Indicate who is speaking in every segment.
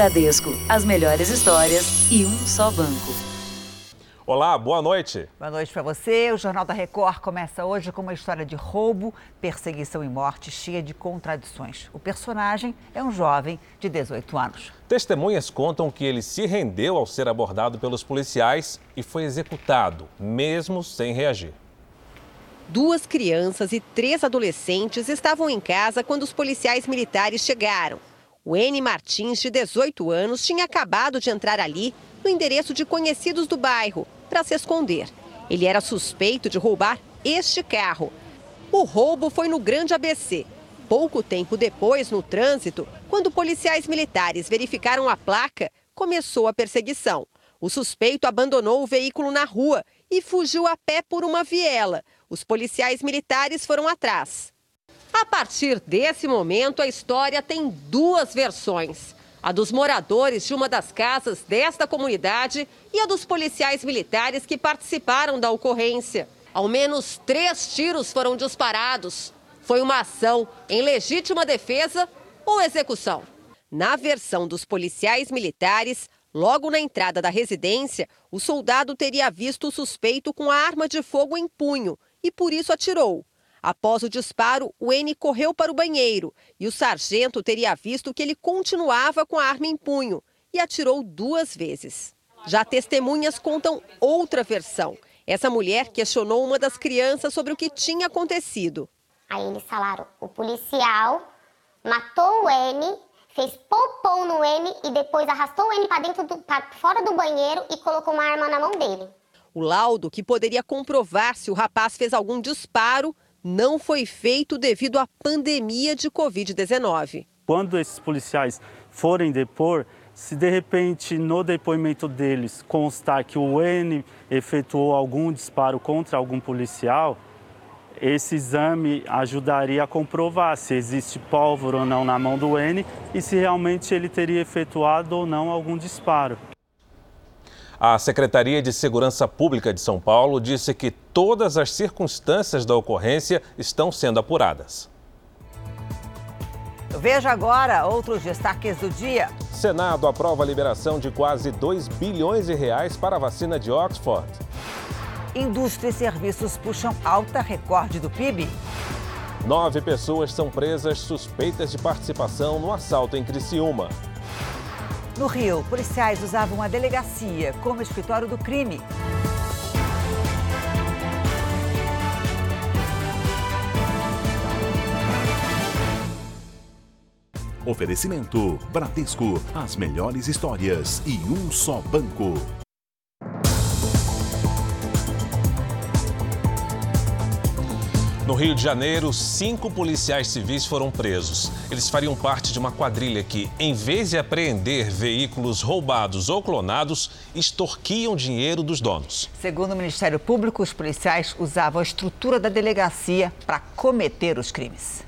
Speaker 1: Bradesco, as melhores histórias e um só banco.
Speaker 2: Olá, boa noite.
Speaker 3: Boa noite para você. O Jornal da Record começa hoje com uma história de roubo, perseguição e morte cheia de contradições. O personagem é um jovem de 18 anos.
Speaker 2: Testemunhas contam que ele se rendeu ao ser abordado pelos policiais e foi executado, mesmo sem reagir.
Speaker 4: Duas crianças e três adolescentes estavam em casa quando os policiais militares chegaram. O N. Martins, de 18 anos, tinha acabado de entrar ali no endereço de conhecidos do bairro para se esconder. Ele era suspeito de roubar este carro. O roubo foi no Grande ABC. Pouco tempo depois, no trânsito, quando policiais militares verificaram a placa, começou a perseguição. O suspeito abandonou o veículo na rua e fugiu a pé por uma viela. Os policiais militares foram atrás. A partir desse momento, a história tem duas versões a dos moradores de uma das casas desta comunidade e a dos policiais militares que participaram da ocorrência. Ao menos três tiros foram disparados. Foi uma ação em legítima defesa ou execução. Na versão dos policiais militares, logo na entrada da residência, o soldado teria visto o suspeito com a arma de fogo em punho e por isso atirou. Após o disparo, o N correu para o banheiro e o sargento teria visto que ele continuava com a arma em punho e atirou duas vezes. Já testemunhas contam outra versão. Essa mulher questionou uma das crianças sobre o que tinha acontecido.
Speaker 5: Aí eles falaram: o policial matou o N, fez popom no N e depois arrastou o N para dentro do, para fora do banheiro e colocou uma arma na mão dele.
Speaker 4: O laudo, que poderia comprovar se o rapaz fez algum disparo, não foi feito devido à pandemia de Covid-19.
Speaker 6: Quando esses policiais forem depor, se de repente no depoimento deles constar que o N efetuou algum disparo contra algum policial, esse exame ajudaria a comprovar se existe pólvora ou não na mão do N e se realmente ele teria efetuado ou não algum disparo.
Speaker 2: A Secretaria de Segurança Pública de São Paulo disse que todas as circunstâncias da ocorrência estão sendo apuradas.
Speaker 3: Veja agora outros destaques do dia.
Speaker 2: Senado aprova a liberação de quase 2 bilhões de reais para a vacina de Oxford.
Speaker 3: Indústria e serviços puxam alta recorde do PIB.
Speaker 2: Nove pessoas são presas suspeitas de participação no assalto em Criciúma.
Speaker 3: No Rio, policiais usavam a delegacia como escritório do crime.
Speaker 7: Oferecimento: Bradesco, as melhores histórias e um só banco.
Speaker 2: No Rio de Janeiro, cinco policiais civis foram presos. Eles fariam parte de uma quadrilha que, em vez de apreender veículos roubados ou clonados, extorquiam dinheiro dos donos.
Speaker 3: Segundo o Ministério Público, os policiais usavam a estrutura da delegacia para cometer os crimes.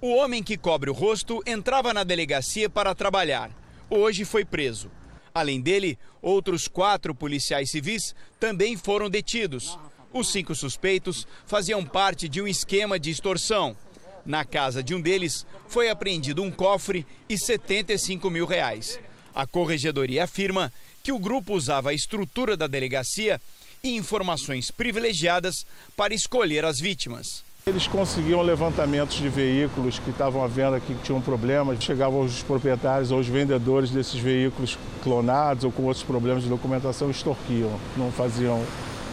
Speaker 8: O homem que cobre o rosto entrava na delegacia para trabalhar. Hoje foi preso. Além dele, outros quatro policiais civis também foram detidos. Os cinco suspeitos faziam parte de um esquema de extorsão. Na casa de um deles foi apreendido um cofre e 75 mil reais. A corregedoria afirma que o grupo usava a estrutura da delegacia e informações privilegiadas para escolher as vítimas.
Speaker 9: Eles conseguiam levantamentos de veículos que estavam à venda que tinham problemas, chegavam aos proprietários ou aos vendedores desses veículos clonados ou com outros problemas de documentação, extorquiam, não faziam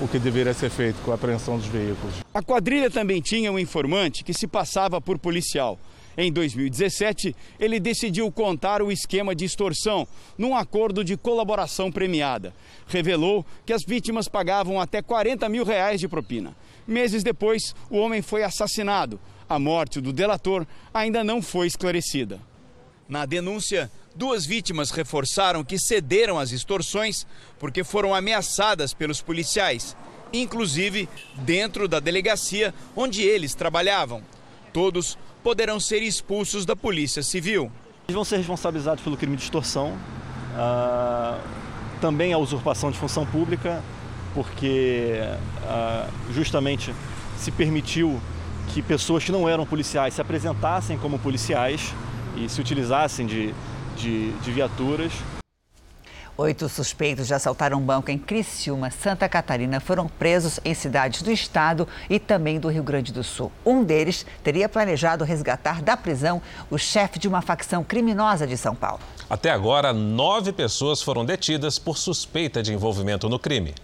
Speaker 9: o que deveria ser feito com a apreensão dos veículos.
Speaker 8: A quadrilha também tinha um informante que se passava por policial. Em 2017, ele decidiu contar o esquema de extorsão num acordo de colaboração premiada. Revelou que as vítimas pagavam até 40 mil reais de propina. Meses depois, o homem foi assassinado. A morte do delator ainda não foi esclarecida. Na denúncia, duas vítimas reforçaram que cederam às extorsões porque foram ameaçadas pelos policiais, inclusive dentro da delegacia onde eles trabalhavam. Todos poderão ser expulsos da Polícia Civil.
Speaker 6: Eles vão ser responsabilizados pelo crime de extorsão, uh, também a usurpação de função pública, porque uh, justamente se permitiu que pessoas que não eram policiais se apresentassem como policiais e se utilizassem de, de, de viaturas.
Speaker 3: Oito suspeitos de assaltar um banco em Criciúma, Santa Catarina, foram presos em cidades do estado e também do Rio Grande do Sul. Um deles teria planejado resgatar da prisão o chefe de uma facção criminosa de São Paulo.
Speaker 2: Até agora, nove pessoas foram detidas por suspeita de envolvimento no crime.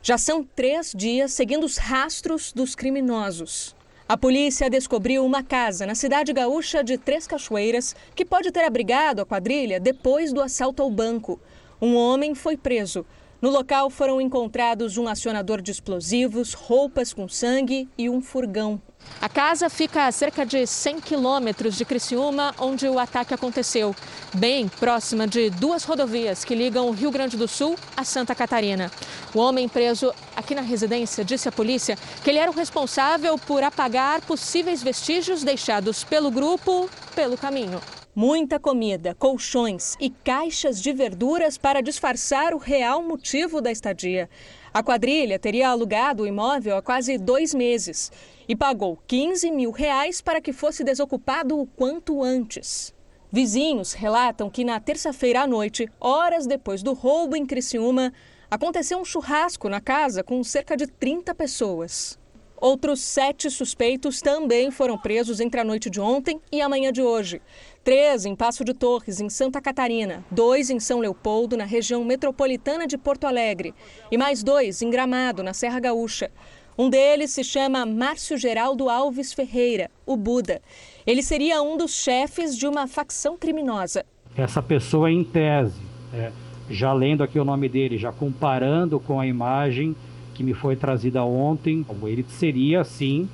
Speaker 10: Já são três dias seguindo os rastros dos criminosos. A polícia descobriu uma casa na cidade gaúcha de Três Cachoeiras que pode ter abrigado a quadrilha depois do assalto ao banco. Um homem foi preso. No local foram encontrados um acionador de explosivos, roupas com sangue e um furgão. A casa fica a cerca de 100 quilômetros de Criciúma, onde o ataque aconteceu, bem próxima de duas rodovias que ligam o Rio Grande do Sul a Santa Catarina. O homem preso aqui na residência disse à polícia que ele era o responsável por apagar possíveis vestígios deixados pelo grupo pelo caminho. Muita comida, colchões e caixas de verduras para disfarçar o real motivo da estadia. A quadrilha teria alugado o imóvel há quase dois meses e pagou 15 mil reais para que fosse desocupado o quanto antes. Vizinhos relatam que na terça-feira à noite, horas depois do roubo em Criciúma, aconteceu um churrasco na casa com cerca de 30 pessoas. Outros sete suspeitos também foram presos entre a noite de ontem e a manhã de hoje. Três em Passo de Torres, em Santa Catarina, dois em São Leopoldo, na região metropolitana de Porto Alegre, e mais dois em Gramado, na Serra Gaúcha. Um deles se chama Márcio Geraldo Alves Ferreira, o Buda. Ele seria um dos chefes de uma facção criminosa.
Speaker 11: Essa pessoa, em tese, é, já lendo aqui o nome dele, já comparando com a imagem que me foi trazida ontem, ele seria, sim,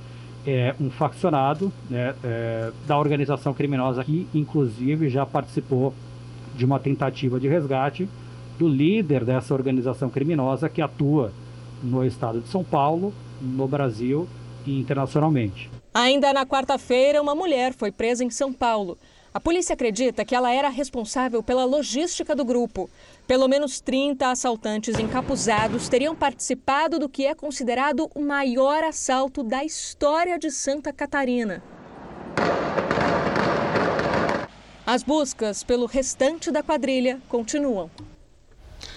Speaker 11: é, um faccionado né, é, da organização criminosa que, inclusive, já participou de uma tentativa de resgate do líder dessa organização criminosa que atua no estado de São Paulo no Brasil e internacionalmente.
Speaker 10: Ainda na quarta-feira, uma mulher foi presa em São Paulo. A polícia acredita que ela era responsável pela logística do grupo. Pelo menos 30 assaltantes encapuzados teriam participado do que é considerado o maior assalto da história de Santa Catarina. As buscas pelo restante da quadrilha continuam.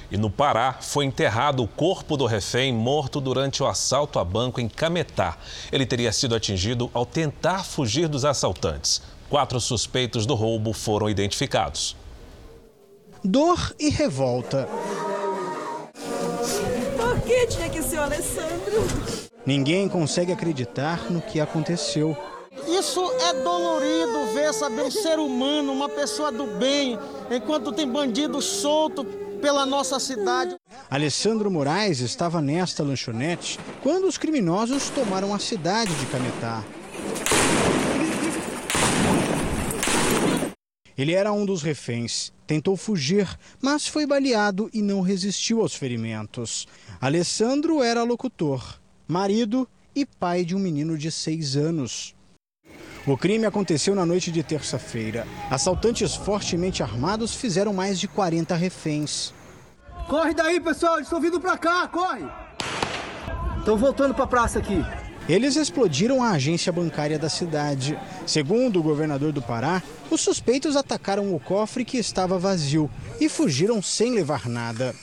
Speaker 2: E no Pará, foi enterrado o corpo do refém morto durante o assalto a banco em Cametá. Ele teria sido atingido ao tentar fugir dos assaltantes. Quatro suspeitos do roubo foram identificados.
Speaker 12: Dor e revolta.
Speaker 13: Por que tinha que ser o Alessandro?
Speaker 12: Ninguém consegue acreditar no que aconteceu.
Speaker 14: Isso é dolorido ver, saber um ser humano, uma pessoa do bem, enquanto tem bandido solto pela nossa cidade.
Speaker 12: Alessandro Moraes estava nesta lanchonete quando os criminosos tomaram a cidade de Cametá. Ele era um dos reféns. Tentou fugir, mas foi baleado e não resistiu aos ferimentos. Alessandro era locutor, marido e pai de um menino de seis anos. O crime aconteceu na noite de terça-feira. Assaltantes fortemente armados fizeram mais de 40 reféns.
Speaker 14: Corre daí, pessoal, eles estão vindo pra cá, corre! Estão voltando pra praça aqui.
Speaker 12: Eles explodiram a agência bancária da cidade. Segundo o governador do Pará, os suspeitos atacaram o cofre que estava vazio e fugiram sem levar nada.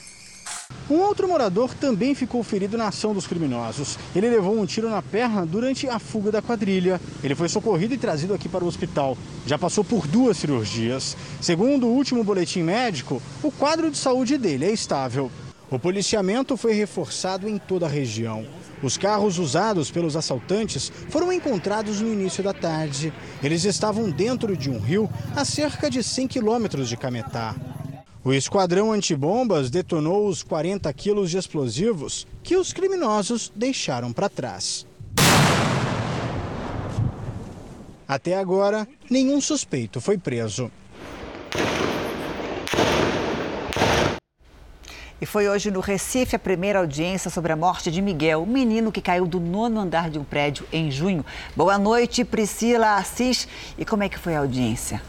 Speaker 12: Um outro morador também ficou ferido na ação dos criminosos. Ele levou um tiro na perna durante a fuga da quadrilha. Ele foi socorrido e trazido aqui para o hospital. Já passou por duas cirurgias. Segundo o último boletim médico, o quadro de saúde dele é estável. O policiamento foi reforçado em toda a região. Os carros usados pelos assaltantes foram encontrados no início da tarde. Eles estavam dentro de um rio a cerca de 100 quilômetros de Cametá. O esquadrão antibombas detonou os 40 quilos de explosivos que os criminosos deixaram para trás. Até agora, nenhum suspeito foi preso.
Speaker 3: E foi hoje no Recife a primeira audiência sobre a morte de Miguel, o menino que caiu do nono andar de um prédio em junho. Boa noite, Priscila Assis. E como é que foi a audiência?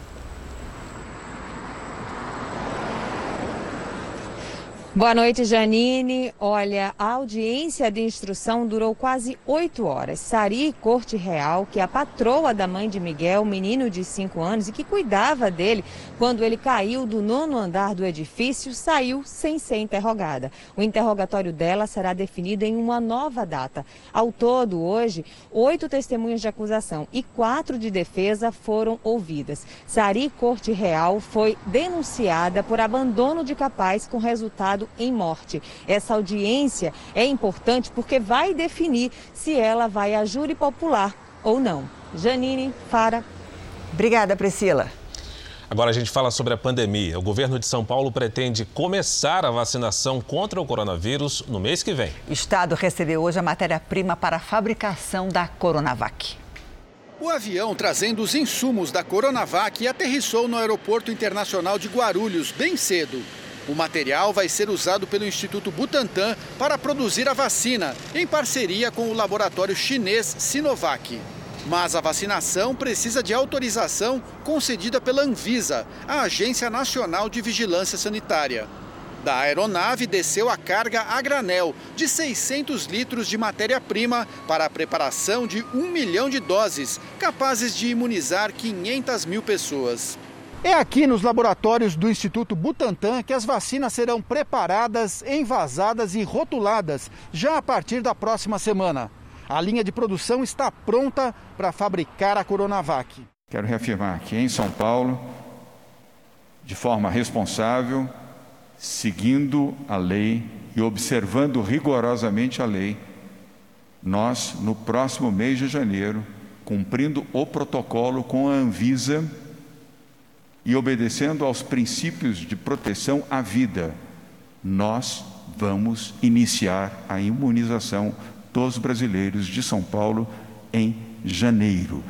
Speaker 15: Boa noite, Janine. Olha, a audiência de instrução durou quase oito horas. Sari Corte Real, que é a patroa da mãe de Miguel, menino de cinco anos, e que cuidava dele quando ele caiu do nono andar do edifício, saiu sem ser interrogada. O interrogatório dela será definido em uma nova data. Ao todo, hoje, oito testemunhas de acusação e quatro de defesa foram ouvidas. Sari Corte Real foi denunciada por abandono de capaz com resultado em morte. Essa audiência é importante porque vai definir se ela vai a júri popular ou não. Janine, Fara.
Speaker 3: Obrigada, Priscila.
Speaker 2: Agora a gente fala sobre a pandemia. O governo de São Paulo pretende começar a vacinação contra o coronavírus no mês que vem.
Speaker 3: O Estado recebeu hoje a matéria-prima para a fabricação da Coronavac.
Speaker 16: O avião trazendo os insumos da Coronavac aterrissou no Aeroporto Internacional de Guarulhos bem cedo. O material vai ser usado pelo Instituto Butantan para produzir a vacina, em parceria com o laboratório chinês Sinovac. Mas a vacinação precisa de autorização concedida pela Anvisa, a Agência Nacional de Vigilância Sanitária. Da aeronave desceu a carga a granel de 600 litros de matéria-prima para a preparação de um milhão de doses, capazes de imunizar 500 mil pessoas. É aqui nos laboratórios do Instituto Butantan que as vacinas serão preparadas, envasadas e rotuladas já a partir da próxima semana. A linha de produção está pronta para fabricar a Coronavac.
Speaker 17: Quero reafirmar que em São Paulo, de forma responsável, seguindo a lei e observando rigorosamente a lei, nós, no próximo mês de janeiro, cumprindo o protocolo com a Anvisa, e obedecendo aos princípios de proteção à vida, nós vamos iniciar a imunização dos brasileiros de São Paulo em janeiro.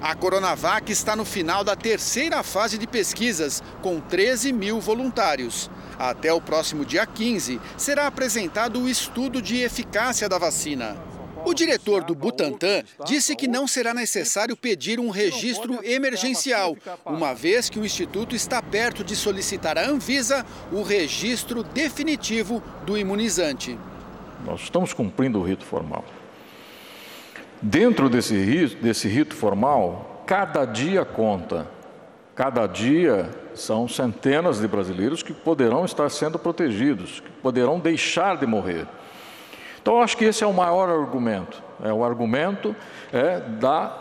Speaker 16: A Coronavac está no final da terceira fase de pesquisas, com 13 mil voluntários. Até o próximo dia 15, será apresentado o estudo de eficácia da vacina. O diretor do Butantan disse que não será necessário pedir um registro emergencial, uma vez que o Instituto está perto de solicitar à Anvisa o registro definitivo do imunizante.
Speaker 18: Nós estamos cumprindo o rito formal. Dentro desse rito, desse rito formal, cada dia conta. Cada dia são centenas de brasileiros que poderão estar sendo protegidos, que poderão deixar de morrer. Então, eu acho que esse é o maior argumento. É o argumento é, da,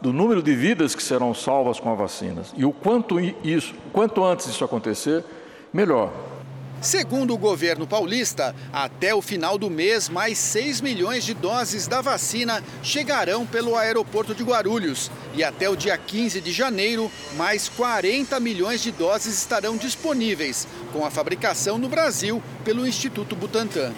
Speaker 18: do número de vidas que serão salvas com a vacina. E o quanto, isso, quanto antes isso acontecer, melhor.
Speaker 16: Segundo o governo paulista, até o final do mês, mais 6 milhões de doses da vacina chegarão pelo aeroporto de Guarulhos. E até o dia 15 de janeiro, mais 40 milhões de doses estarão disponíveis, com a fabricação no Brasil pelo Instituto Butantan.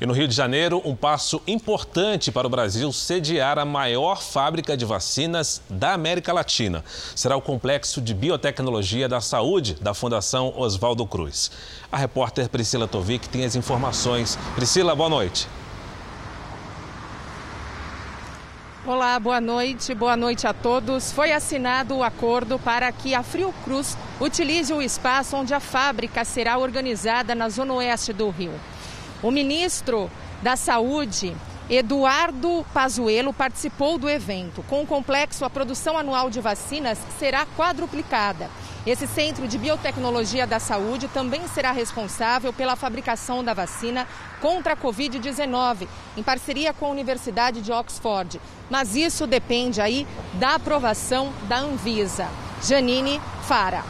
Speaker 2: E no Rio de Janeiro, um passo importante para o Brasil sediar a maior fábrica de vacinas da América Latina. Será o Complexo de Biotecnologia da Saúde da Fundação Oswaldo Cruz. A repórter Priscila Tovic tem as informações. Priscila, boa noite.
Speaker 19: Olá, boa noite, boa noite a todos. Foi assinado o acordo para que a Fiocruz utilize o espaço onde a fábrica será organizada na zona oeste do Rio. O ministro da Saúde, Eduardo Pazuello, participou do evento. Com o complexo, a produção anual de vacinas será quadruplicada. Esse Centro de Biotecnologia da Saúde também será responsável pela fabricação da vacina contra a Covid-19, em parceria com a Universidade de Oxford. Mas isso depende aí da aprovação da Anvisa. Janine Fara.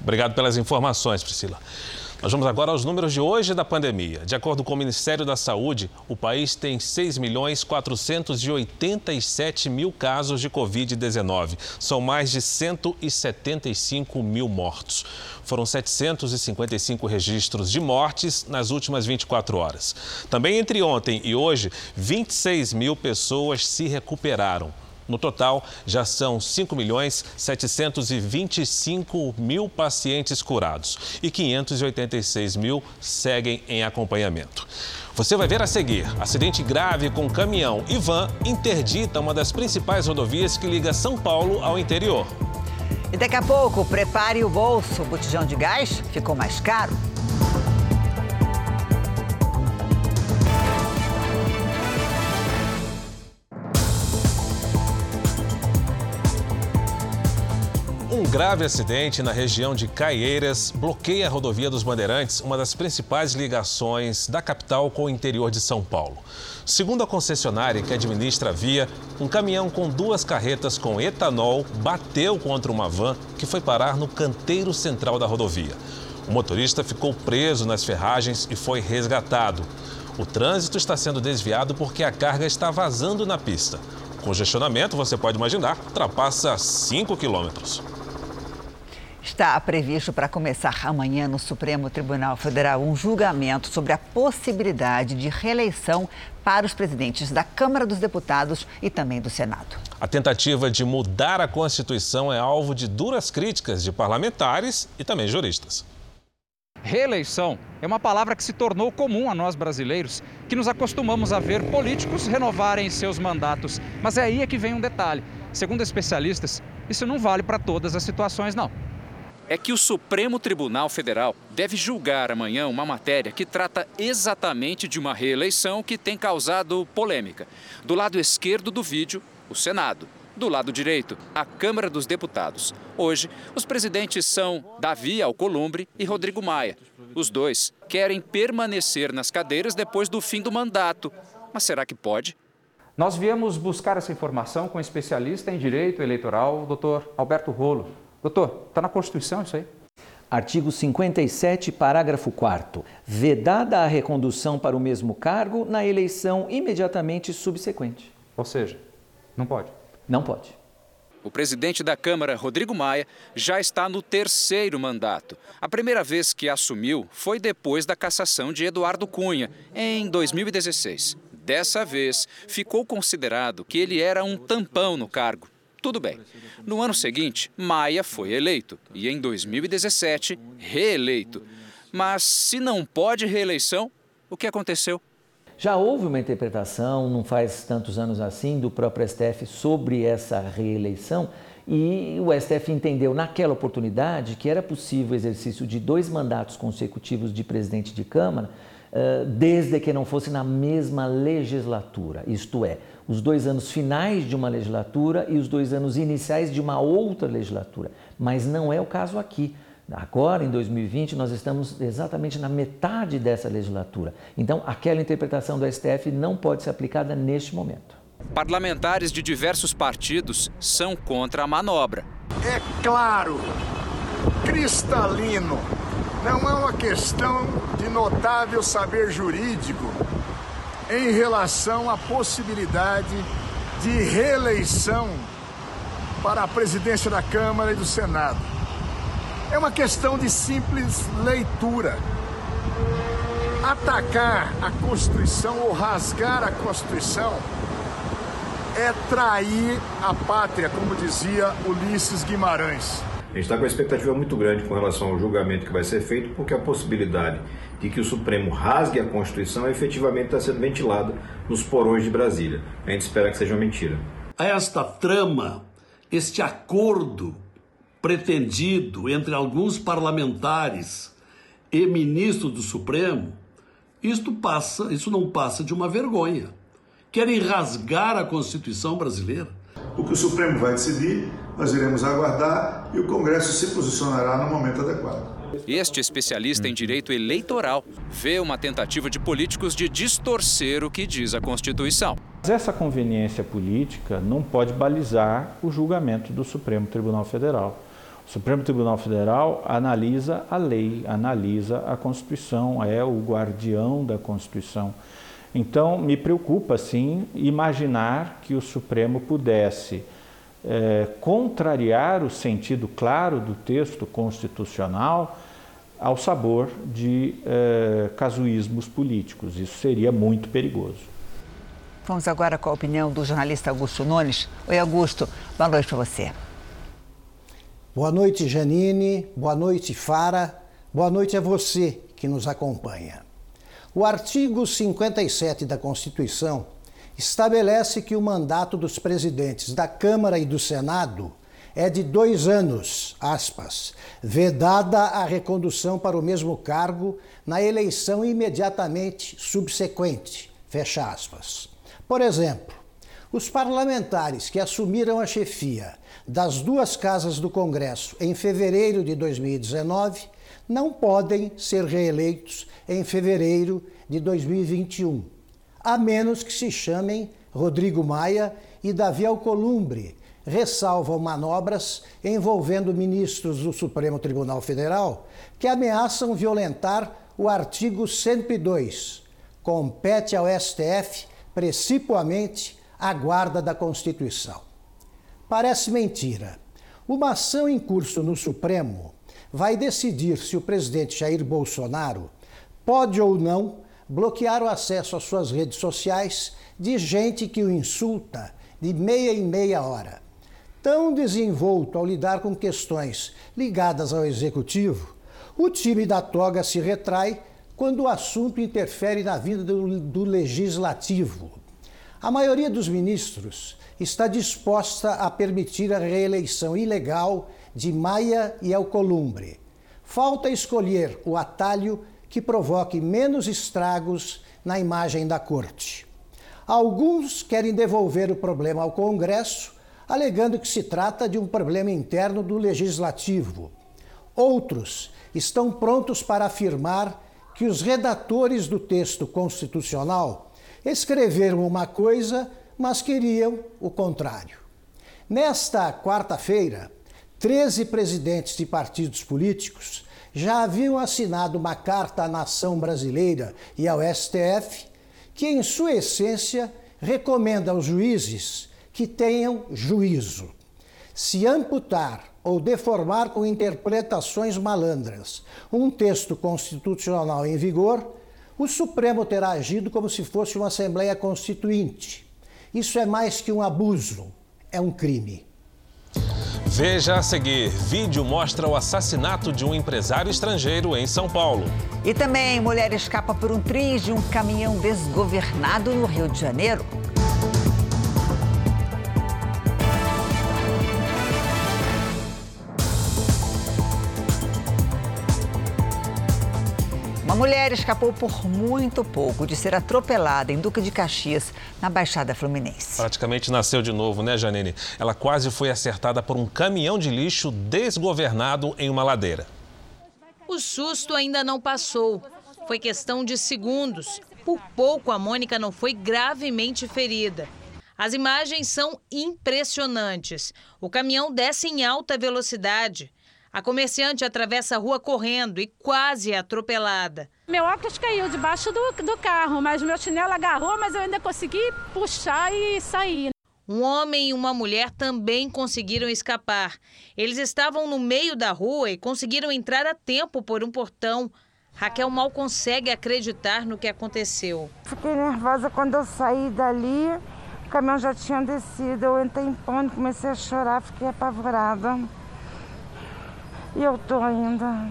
Speaker 2: Obrigado pelas informações, Priscila. Nós vamos agora aos números de hoje da pandemia. De acordo com o Ministério da Saúde, o país tem 6 milhões 487 mil casos de Covid-19. São mais de 175 mil mortos. Foram 755 registros de mortes nas últimas 24 horas. Também entre ontem e hoje, 26 mil pessoas se recuperaram. No total, já são 5 milhões 725 mil pacientes curados e 586 mil seguem em acompanhamento. Você vai ver a seguir: acidente grave com caminhão e van interdita uma das principais rodovias que liga São Paulo ao interior.
Speaker 3: E daqui a pouco, prepare o bolso. O botijão de gás ficou mais caro.
Speaker 2: Grave acidente na região de Caieiras bloqueia a rodovia dos Bandeirantes, uma das principais ligações da capital com o interior de São Paulo. Segundo a concessionária que administra a via, um caminhão com duas carretas com etanol bateu contra uma van que foi parar no canteiro central da rodovia. O motorista ficou preso nas ferragens e foi resgatado. O trânsito está sendo desviado porque a carga está vazando na pista. O congestionamento, você pode imaginar, ultrapassa 5 quilômetros.
Speaker 3: Está previsto para começar amanhã no Supremo Tribunal Federal um julgamento sobre a possibilidade de reeleição para os presidentes da Câmara dos Deputados e também do Senado.
Speaker 2: A tentativa de mudar a Constituição é alvo de duras críticas de parlamentares e também juristas.
Speaker 20: Reeleição é uma palavra que se tornou comum a nós brasileiros, que nos acostumamos a ver políticos renovarem seus mandatos. Mas é aí é que vem um detalhe. Segundo especialistas, isso não vale para todas as situações, não
Speaker 21: é que o Supremo Tribunal Federal deve julgar amanhã uma matéria que trata exatamente de uma reeleição que tem causado polêmica. Do lado esquerdo do vídeo, o Senado. Do lado direito, a Câmara dos Deputados. Hoje, os presidentes são Davi Alcolumbre e Rodrigo Maia. Os dois querem permanecer nas cadeiras depois do fim do mandato. Mas será que pode?
Speaker 20: Nós viemos buscar essa informação com o especialista em direito eleitoral, o doutor Alberto Rolo. Doutor, está na Constituição isso aí?
Speaker 22: Artigo 57, parágrafo 4 Vedada a recondução para o mesmo cargo na eleição imediatamente subsequente.
Speaker 20: Ou seja, não pode?
Speaker 22: Não pode.
Speaker 21: O presidente da Câmara, Rodrigo Maia, já está no terceiro mandato. A primeira vez que assumiu foi depois da cassação de Eduardo Cunha, em 2016. Dessa vez, ficou considerado que ele era um tampão no cargo. Tudo bem. No ano seguinte, Maia foi eleito e em 2017, reeleito. Mas se não pode reeleição, o que aconteceu?
Speaker 22: Já houve uma interpretação, não faz tantos anos assim, do próprio STF sobre essa reeleição e o STF entendeu naquela oportunidade que era possível o exercício de dois mandatos consecutivos de presidente de Câmara, desde que não fosse na mesma legislatura, isto é, os dois anos finais de uma legislatura e os dois anos iniciais de uma outra legislatura. Mas não é o caso aqui. Agora, em 2020, nós estamos exatamente na metade dessa legislatura. Então, aquela interpretação do STF não pode ser aplicada neste momento.
Speaker 21: Parlamentares de diversos partidos são contra a manobra.
Speaker 23: É claro, cristalino, não é uma questão de notável saber jurídico em relação à possibilidade de reeleição para a presidência da Câmara e do Senado. É uma questão de simples leitura. Atacar a Constituição ou rasgar a Constituição é trair a pátria, como dizia Ulisses Guimarães.
Speaker 24: A gente está com uma expectativa muito grande com relação ao julgamento que vai ser feito, porque a possibilidade de que o Supremo rasgue a Constituição efetivamente está sendo ventilada nos porões de Brasília. A gente espera que seja uma mentira.
Speaker 25: Esta trama, este acordo pretendido entre alguns parlamentares e ministros do Supremo, isto passa, isso não passa de uma vergonha. Querem rasgar a Constituição brasileira.
Speaker 23: O que o Supremo vai decidir, nós iremos aguardar e o Congresso se posicionará no momento adequado.
Speaker 21: Este especialista em direito eleitoral vê uma tentativa de políticos de distorcer o que diz a Constituição.
Speaker 26: Essa conveniência política não pode balizar o julgamento do Supremo Tribunal Federal. O Supremo Tribunal Federal analisa a lei, analisa a Constituição, é o guardião da Constituição. Então, me preocupa, sim, imaginar que o Supremo pudesse é, contrariar o sentido claro do texto constitucional ao sabor de é, casuísmos políticos. Isso seria muito perigoso.
Speaker 3: Vamos agora com a opinião do jornalista Augusto Nunes. Oi, Augusto, boa noite para você.
Speaker 27: Boa noite, Janine. Boa noite, Fara. Boa noite a você que nos acompanha. O artigo 57 da Constituição estabelece que o mandato dos presidentes da Câmara e do Senado é de dois anos, aspas, vedada a recondução para o mesmo cargo na eleição imediatamente subsequente, fecha aspas. Por exemplo, Os parlamentares que assumiram a chefia das duas casas do Congresso em fevereiro de 2019 não podem ser reeleitos em fevereiro de 2021, a menos que se chamem Rodrigo Maia e Davi Alcolumbre, ressalvam manobras envolvendo ministros do Supremo Tribunal Federal que ameaçam violentar o artigo 102. Compete ao STF, principalmente, a guarda da Constituição. Parece mentira. Uma ação em curso no Supremo vai decidir se o presidente Jair Bolsonaro pode ou não bloquear o acesso às suas redes sociais de gente que o insulta de meia em meia hora. Tão desenvolto ao lidar com questões ligadas ao executivo, o time da toga se retrai quando o assunto interfere na vida do, do legislativo. A maioria dos ministros está disposta a permitir a reeleição ilegal de Maia e Alcolumbre. Falta escolher o atalho que provoque menos estragos na imagem da corte. Alguns querem devolver o problema ao Congresso, alegando que se trata de um problema interno do legislativo. Outros estão prontos para afirmar que os redatores do texto constitucional escreveram uma coisa, mas queriam o contrário. Nesta quarta-feira, 13 presidentes de partidos políticos já haviam assinado uma carta à nação brasileira e ao STF que, em sua essência, recomenda aos juízes que tenham juízo. Se amputar ou deformar com interpretações malandras um texto constitucional em vigor, o Supremo terá agido como se fosse uma Assembleia Constituinte. Isso é mais que um abuso, é um crime.
Speaker 2: Veja a seguir: vídeo mostra o assassinato de um empresário estrangeiro em São Paulo.
Speaker 3: E também mulher escapa por um triz de um caminhão desgovernado no Rio de Janeiro. Mulher escapou por muito pouco de ser atropelada em Duque de Caxias, na Baixada Fluminense.
Speaker 2: Praticamente nasceu de novo, né, Janine? Ela quase foi acertada por um caminhão de lixo desgovernado em uma ladeira.
Speaker 28: O susto ainda não passou. Foi questão de segundos. Por pouco, a Mônica não foi gravemente ferida. As imagens são impressionantes. O caminhão desce em alta velocidade. A comerciante atravessa a rua correndo e quase é atropelada.
Speaker 29: Meu óculos caiu debaixo do, do carro, mas meu chinelo agarrou, mas eu ainda consegui puxar e sair.
Speaker 28: Um homem e uma mulher também conseguiram escapar. Eles estavam no meio da rua e conseguiram entrar a tempo por um portão. Raquel mal consegue acreditar no que aconteceu.
Speaker 30: Fiquei nervosa quando eu saí dali. O caminhão já tinha descido. Eu entrei em pânico, comecei a chorar, fiquei apavorada. E eu tô ainda.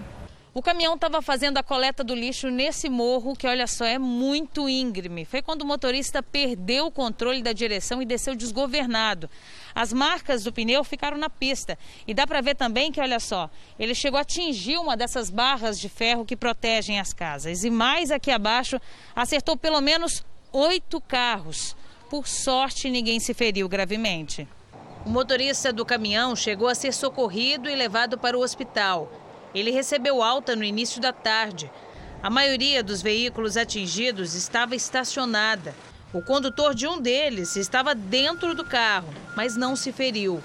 Speaker 28: O caminhão estava fazendo a coleta do lixo nesse morro, que olha só, é muito íngreme. Foi quando o motorista perdeu o controle da direção e desceu desgovernado. As marcas do pneu ficaram na pista. E dá para ver também que, olha só, ele chegou a atingir uma dessas barras de ferro que protegem as casas. E mais aqui abaixo, acertou pelo menos oito carros. Por sorte, ninguém se feriu gravemente. O motorista do caminhão chegou a ser socorrido e levado para o hospital. Ele recebeu alta no início da tarde. A maioria dos veículos atingidos estava estacionada. O condutor de um deles estava dentro do carro, mas não se feriu.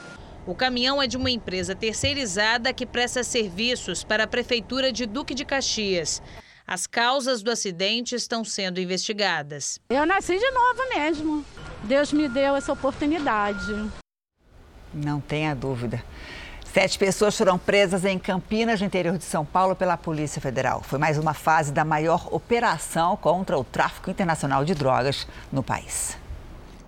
Speaker 28: O caminhão é de uma empresa terceirizada que presta serviços para a Prefeitura de Duque de Caxias. As causas do acidente estão sendo investigadas.
Speaker 29: Eu nasci de novo mesmo. Deus me deu essa oportunidade.
Speaker 3: Não tenha dúvida. Sete pessoas foram presas em Campinas, no interior de São Paulo, pela Polícia Federal. Foi mais uma fase da maior operação contra o tráfico internacional de drogas no país.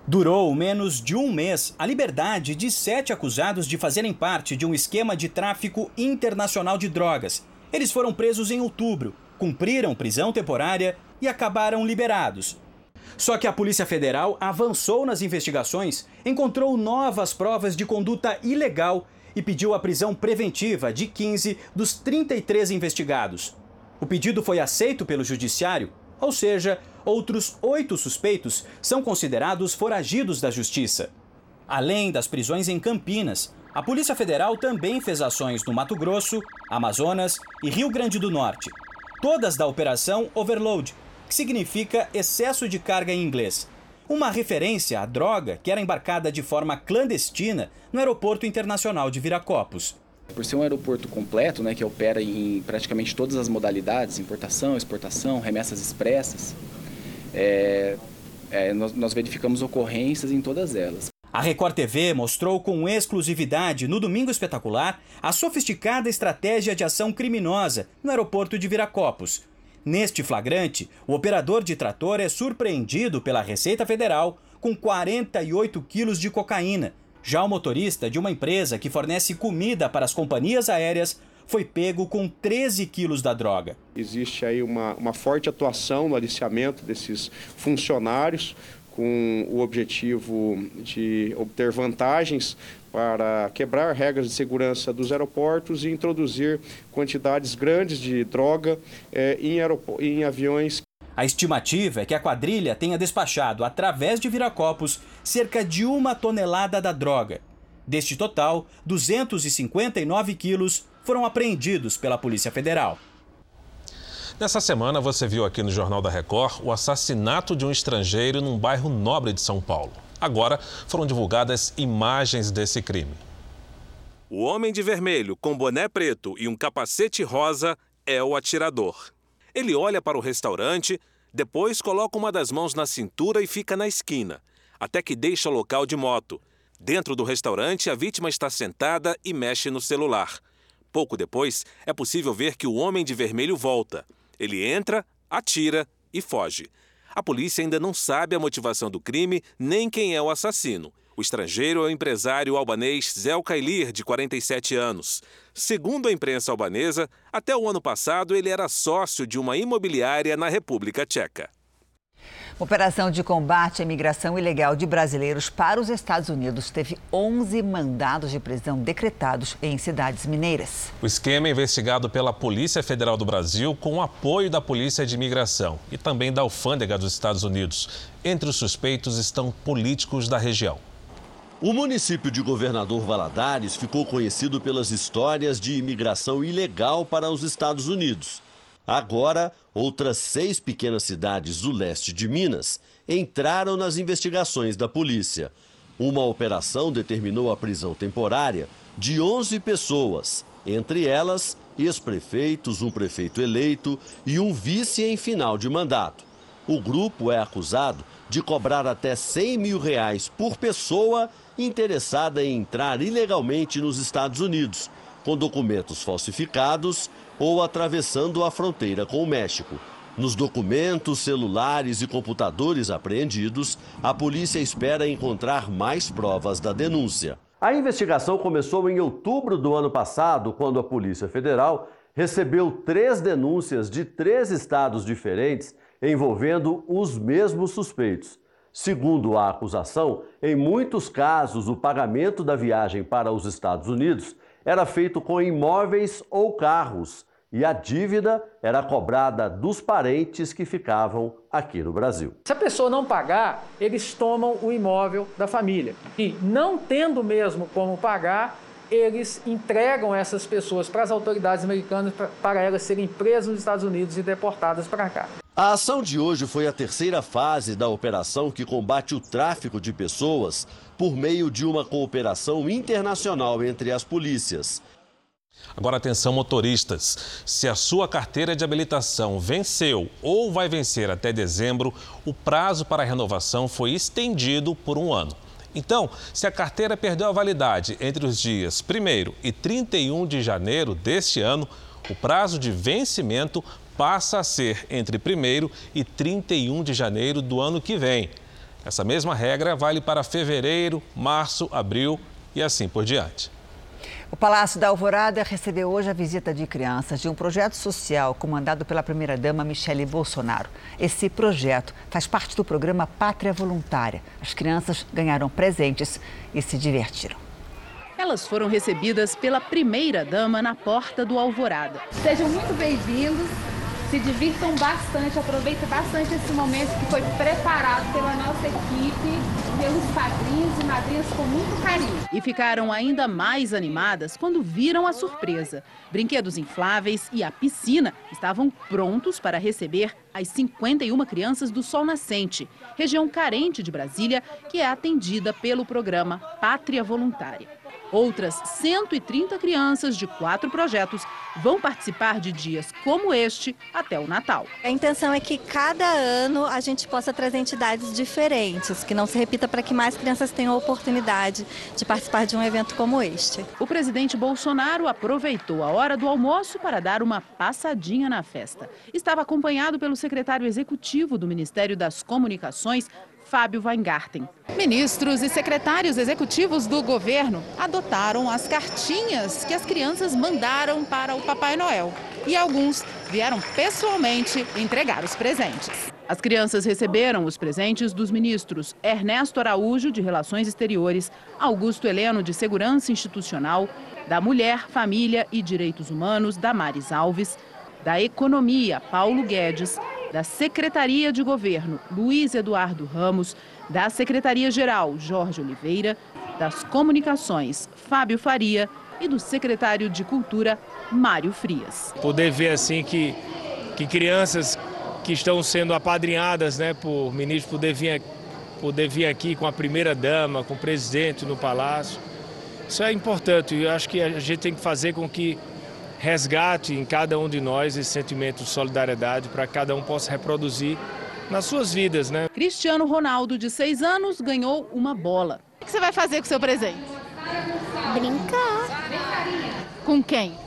Speaker 31: Durou menos de um mês a liberdade de sete acusados de fazerem parte de um esquema de tráfico internacional de drogas. Eles foram presos em outubro, cumpriram prisão temporária e acabaram liberados. Só que a Polícia Federal avançou nas investigações, encontrou novas provas de conduta ilegal e pediu a prisão preventiva de 15 dos 33 investigados. O pedido foi aceito pelo Judiciário Ou seja, outros oito suspeitos são considerados foragidos da justiça. Além das prisões em Campinas, a Polícia Federal também fez ações no Mato Grosso, Amazonas e Rio Grande do Norte. Todas da Operação Overload, que significa excesso de carga em inglês. Uma referência à droga que era embarcada de forma clandestina no Aeroporto Internacional de Viracopos.
Speaker 32: Por ser um aeroporto completo, né, que opera em praticamente todas as modalidades, importação, exportação, remessas expressas, é, é, nós, nós verificamos ocorrências em todas elas.
Speaker 31: A Record TV mostrou com exclusividade no Domingo Espetacular a sofisticada estratégia de ação criminosa no aeroporto de Viracopos, Neste flagrante, o operador de trator é surpreendido pela Receita Federal com 48 quilos de cocaína. Já o motorista de uma empresa que fornece comida para as companhias aéreas foi pego com 13 quilos da droga.
Speaker 33: Existe aí uma, uma forte atuação no aliciamento desses funcionários com o objetivo de obter vantagens para quebrar regras de segurança dos aeroportos e introduzir quantidades grandes de droga eh, em, em aviões.
Speaker 31: A estimativa é que a quadrilha tenha despachado, através de Viracopos, cerca de uma tonelada da droga. Deste total, 259 quilos foram apreendidos pela Polícia Federal.
Speaker 2: Nessa semana, você viu aqui no Jornal da Record o assassinato de um estrangeiro num bairro nobre de São Paulo. Agora foram divulgadas imagens desse crime. O homem de vermelho, com boné preto e um capacete rosa, é o atirador. Ele olha para o restaurante, depois coloca uma das mãos na cintura e fica na esquina, até que deixa o local de moto. Dentro do restaurante, a vítima está sentada e mexe no celular. Pouco depois, é possível ver que o homem de vermelho volta. Ele entra, atira e foge. A polícia ainda não sabe a motivação do crime nem quem é o assassino. O estrangeiro é o empresário albanês Zel Kailir, de 47 anos. Segundo a imprensa albanesa, até o ano passado ele era sócio de uma imobiliária na República Tcheca.
Speaker 3: Operação de combate à imigração ilegal de brasileiros para os Estados Unidos teve 11 mandados de prisão decretados em cidades mineiras.
Speaker 2: O esquema é investigado pela Polícia Federal do Brasil com o apoio da Polícia de Imigração e também da Alfândega dos Estados Unidos. Entre os suspeitos estão políticos da região.
Speaker 34: O município de Governador Valadares ficou conhecido pelas histórias de imigração ilegal para os Estados Unidos. Agora, outras seis pequenas cidades do leste de Minas entraram nas investigações da polícia. Uma operação determinou a prisão temporária de 11 pessoas, entre elas ex-prefeitos, um prefeito eleito e um vice em final de mandato. O grupo é acusado de cobrar até 100 mil reais por pessoa interessada em entrar ilegalmente nos Estados Unidos, com documentos falsificados ou atravessando a fronteira com o México. Nos documentos, celulares e computadores apreendidos, a polícia espera encontrar mais provas da denúncia. A investigação começou em outubro do ano passado, quando a Polícia Federal recebeu três denúncias de três estados diferentes envolvendo os mesmos suspeitos. Segundo a acusação, em muitos casos o pagamento da viagem para os Estados Unidos era feito com imóveis ou carros e a dívida era cobrada dos parentes que ficavam aqui no Brasil.
Speaker 35: Se a pessoa não pagar, eles tomam o imóvel da família. E não tendo mesmo como pagar, eles entregam essas pessoas para as autoridades americanas para elas serem presas nos Estados Unidos e deportadas para cá.
Speaker 34: A ação de hoje foi a terceira fase da operação que combate o tráfico de pessoas por meio de uma cooperação internacional entre as polícias.
Speaker 2: Agora atenção motoristas, se a sua carteira de habilitação venceu ou vai vencer até dezembro, o prazo para renovação foi estendido por um ano. Então, se a carteira perdeu a validade entre os dias 1 e 31 de janeiro deste ano, o prazo de vencimento passa a ser entre 1 e 31 de janeiro do ano que vem. Essa mesma regra vale para fevereiro, março, abril e assim por diante.
Speaker 3: O Palácio da Alvorada recebeu hoje a visita de crianças de um projeto social comandado pela primeira-dama Michele Bolsonaro. Esse projeto faz parte do programa Pátria Voluntária. As crianças ganharam presentes e se divertiram.
Speaker 36: Elas foram recebidas pela primeira-dama na porta do Alvorada.
Speaker 37: Sejam muito bem-vindos
Speaker 36: se divirtam bastante, aproveitem bastante esse momento que foi preparado pela nossa equipe, pelos padrinhos e madrinhas com muito carinho.
Speaker 38: E ficaram ainda mais animadas quando viram a surpresa. Brinquedos infláveis e a piscina estavam prontos para receber as 51 crianças do Sol Nascente, região carente de Brasília, que é atendida pelo programa Pátria Voluntária. Outras 130 crianças de quatro projetos vão participar de dias como este até o Natal.
Speaker 39: A intenção é que cada ano a gente possa trazer entidades diferentes, que não se repita para que mais crianças tenham a oportunidade de participar de um evento como este.
Speaker 38: O presidente Bolsonaro aproveitou a hora do almoço para dar uma passadinha na festa. Estava acompanhado pelo secretário executivo do Ministério das Comunicações, Fábio Weingarten. Ministros e secretários executivos do governo adotaram as cartinhas que as crianças mandaram para o Papai Noel. E alguns vieram pessoalmente entregar os presentes. As crianças receberam os presentes dos ministros Ernesto Araújo, de Relações Exteriores, Augusto Heleno, de Segurança Institucional, da Mulher, Família e Direitos Humanos, Damares Alves, da Economia, Paulo Guedes, da Secretaria de Governo, Luiz Eduardo Ramos, da Secretaria-Geral, Jorge Oliveira, das Comunicações, Fábio Faria e do secretário de Cultura, Mário Frias.
Speaker 40: Poder ver assim que, que crianças que estão sendo apadrinhadas né, por ministro poder vir, poder vir aqui com a primeira dama, com o presidente no palácio. Isso é importante e eu acho que a gente tem que fazer com que resgate em cada um de nós esse sentimento de solidariedade para que cada um possa reproduzir nas suas vidas, né?
Speaker 38: Cristiano Ronaldo, de seis anos, ganhou uma bola. O que você vai fazer com o seu presente?
Speaker 39: Brincar.
Speaker 38: Com quem?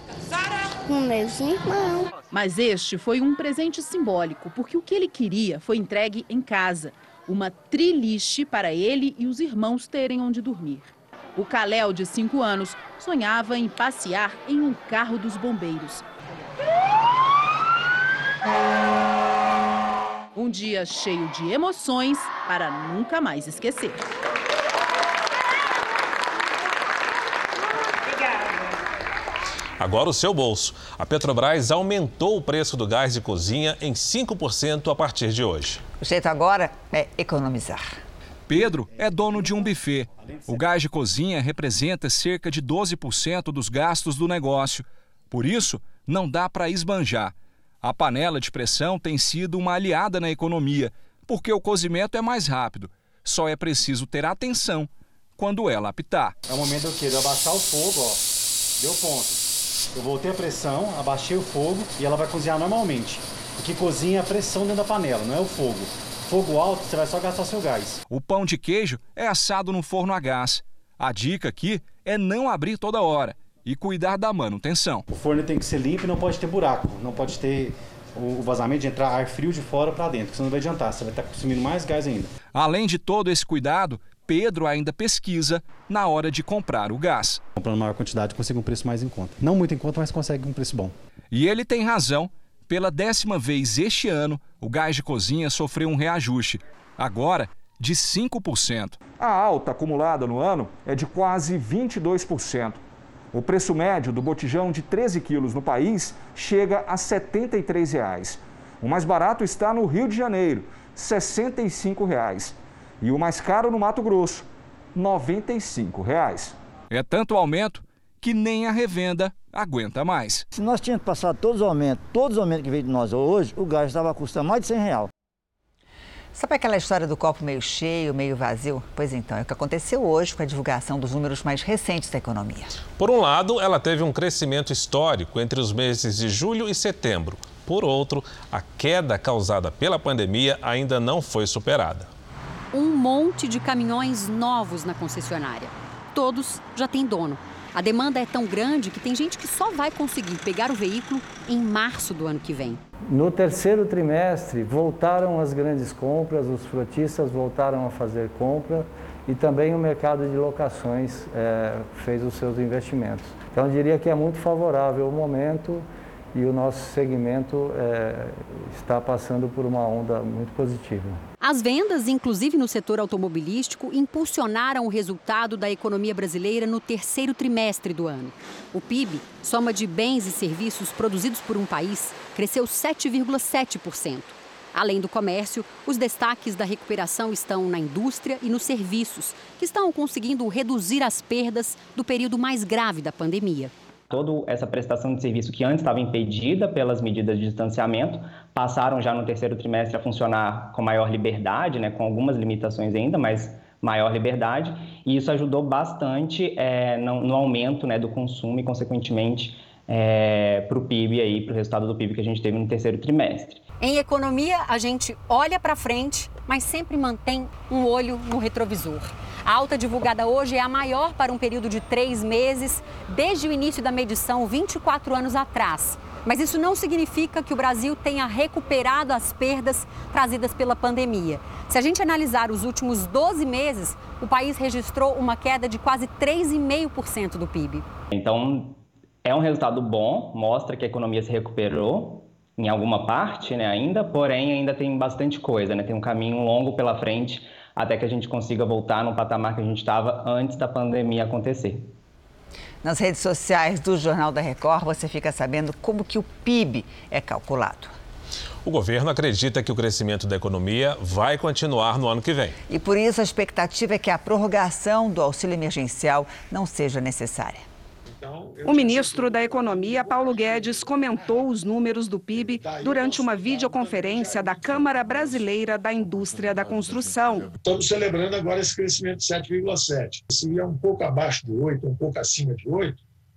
Speaker 39: Com meus irmãos.
Speaker 38: Mas este foi um presente simbólico, porque o que ele queria foi entregue em casa. Uma triliche para ele e os irmãos terem onde dormir. O Caléu, de 5 anos, sonhava em passear em um carro dos bombeiros. Um dia cheio de emoções para nunca mais esquecer.
Speaker 2: Agora o seu bolso. A Petrobras aumentou o preço do gás de cozinha em 5% a partir de hoje.
Speaker 3: O jeito agora é economizar.
Speaker 41: Pedro é dono de um buffet. O gás de cozinha representa cerca de 12% dos gastos do negócio. Por isso, não dá para esbanjar. A panela de pressão tem sido uma aliada na economia, porque o cozimento é mais rápido. Só é preciso ter atenção quando ela apitar.
Speaker 42: É o momento que eu abaixar o fogo, ó. Deu ponto. Eu voltei a pressão, abaixei o fogo e ela vai cozinhar normalmente. O que cozinha é a pressão dentro da panela, não é o fogo. Fogo alto, você vai só gastar seu gás.
Speaker 41: O pão de queijo é assado no forno a gás. A dica aqui é não abrir toda hora e cuidar da manutenção.
Speaker 42: O forno tem que ser limpo e não pode ter buraco, não pode ter o vazamento de entrar ar frio de fora para dentro, que senão não vai adiantar, você vai estar consumindo mais gás ainda.
Speaker 41: Além de todo esse cuidado, Pedro ainda pesquisa na hora de comprar o gás.
Speaker 42: Comprando maior quantidade, consegue um preço mais em conta. Não muito em conta, mas consegue um preço bom.
Speaker 41: E ele tem razão. Pela décima vez este ano, o gás de cozinha sofreu um reajuste. Agora, de 5%.
Speaker 43: A alta acumulada no ano é de quase 22%. O preço médio do botijão de 13 quilos no país chega a 73 reais. O mais barato está no Rio de Janeiro, R$ 65. Reais e o mais caro no Mato Grosso, 95 reais.
Speaker 41: É tanto aumento que nem a revenda aguenta mais.
Speaker 44: Se nós tínhamos passado todos os aumentos, todos os aumentos que veio de nós hoje, o gás estava custando mais de 100 reais.
Speaker 3: Sabe aquela história do copo meio cheio, meio vazio? Pois então, é o que aconteceu hoje com a divulgação dos números mais recentes da economia.
Speaker 2: Por um lado, ela teve um crescimento histórico entre os meses de julho e setembro. Por outro, a queda causada pela pandemia ainda não foi superada
Speaker 45: um monte de caminhões novos na concessionária. Todos já têm dono. A demanda é tão grande que tem gente que só vai conseguir pegar o veículo em março do ano que vem.
Speaker 46: No terceiro trimestre, voltaram as grandes compras, os frotistas voltaram a fazer compra e também o mercado de locações é, fez os seus investimentos. Então, diria que é muito favorável o momento e o nosso segmento é, está passando por uma onda muito positiva.
Speaker 45: As vendas, inclusive no setor automobilístico, impulsionaram o resultado da economia brasileira no terceiro trimestre do ano. O PIB, soma de bens e serviços produzidos por um país, cresceu 7,7%. Além do comércio, os destaques da recuperação estão na indústria e nos serviços, que estão conseguindo reduzir as perdas do período mais grave da pandemia.
Speaker 47: Toda essa prestação de serviço que antes estava impedida pelas medidas de distanciamento passaram já no terceiro trimestre a funcionar com maior liberdade, né, com algumas limitações ainda, mas maior liberdade, e isso ajudou bastante é, no, no, aumento né, do consumo e, consequentemente, é, para o PIB aí, para o resultado do PIB que a gente teve no terceiro trimestre.
Speaker 45: Em economia, a gente olha para frente, mas sempre mantém um olho no retrovisor. A alta divulgada hoje é a maior para um período de três meses, desde o início da medição, 24 anos atrás. Mas isso não significa que o Brasil tenha recuperado as perdas trazidas pela pandemia. Se a gente analisar os últimos 12 meses, o país registrou uma queda de quase 3,5% do PIB.
Speaker 47: Então, é um resultado bom, mostra que a economia se recuperou, em alguma parte né, ainda, porém ainda tem bastante coisa, né? tem um caminho longo pela frente até que a gente consiga voltar no patamar que a gente estava antes da pandemia acontecer.
Speaker 3: Nas redes sociais do Jornal da Record, você fica sabendo como que o PIB é calculado.
Speaker 2: O governo acredita que o crescimento da economia vai continuar no ano que vem.
Speaker 3: E por isso a expectativa é que a prorrogação do auxílio emergencial não seja necessária.
Speaker 48: O ministro da Economia, Paulo Guedes, comentou os números do PIB durante uma videoconferência da Câmara Brasileira da Indústria da Construção.
Speaker 49: Estamos celebrando agora esse crescimento de 7,7. Se é um pouco abaixo de 8, um pouco acima de 8,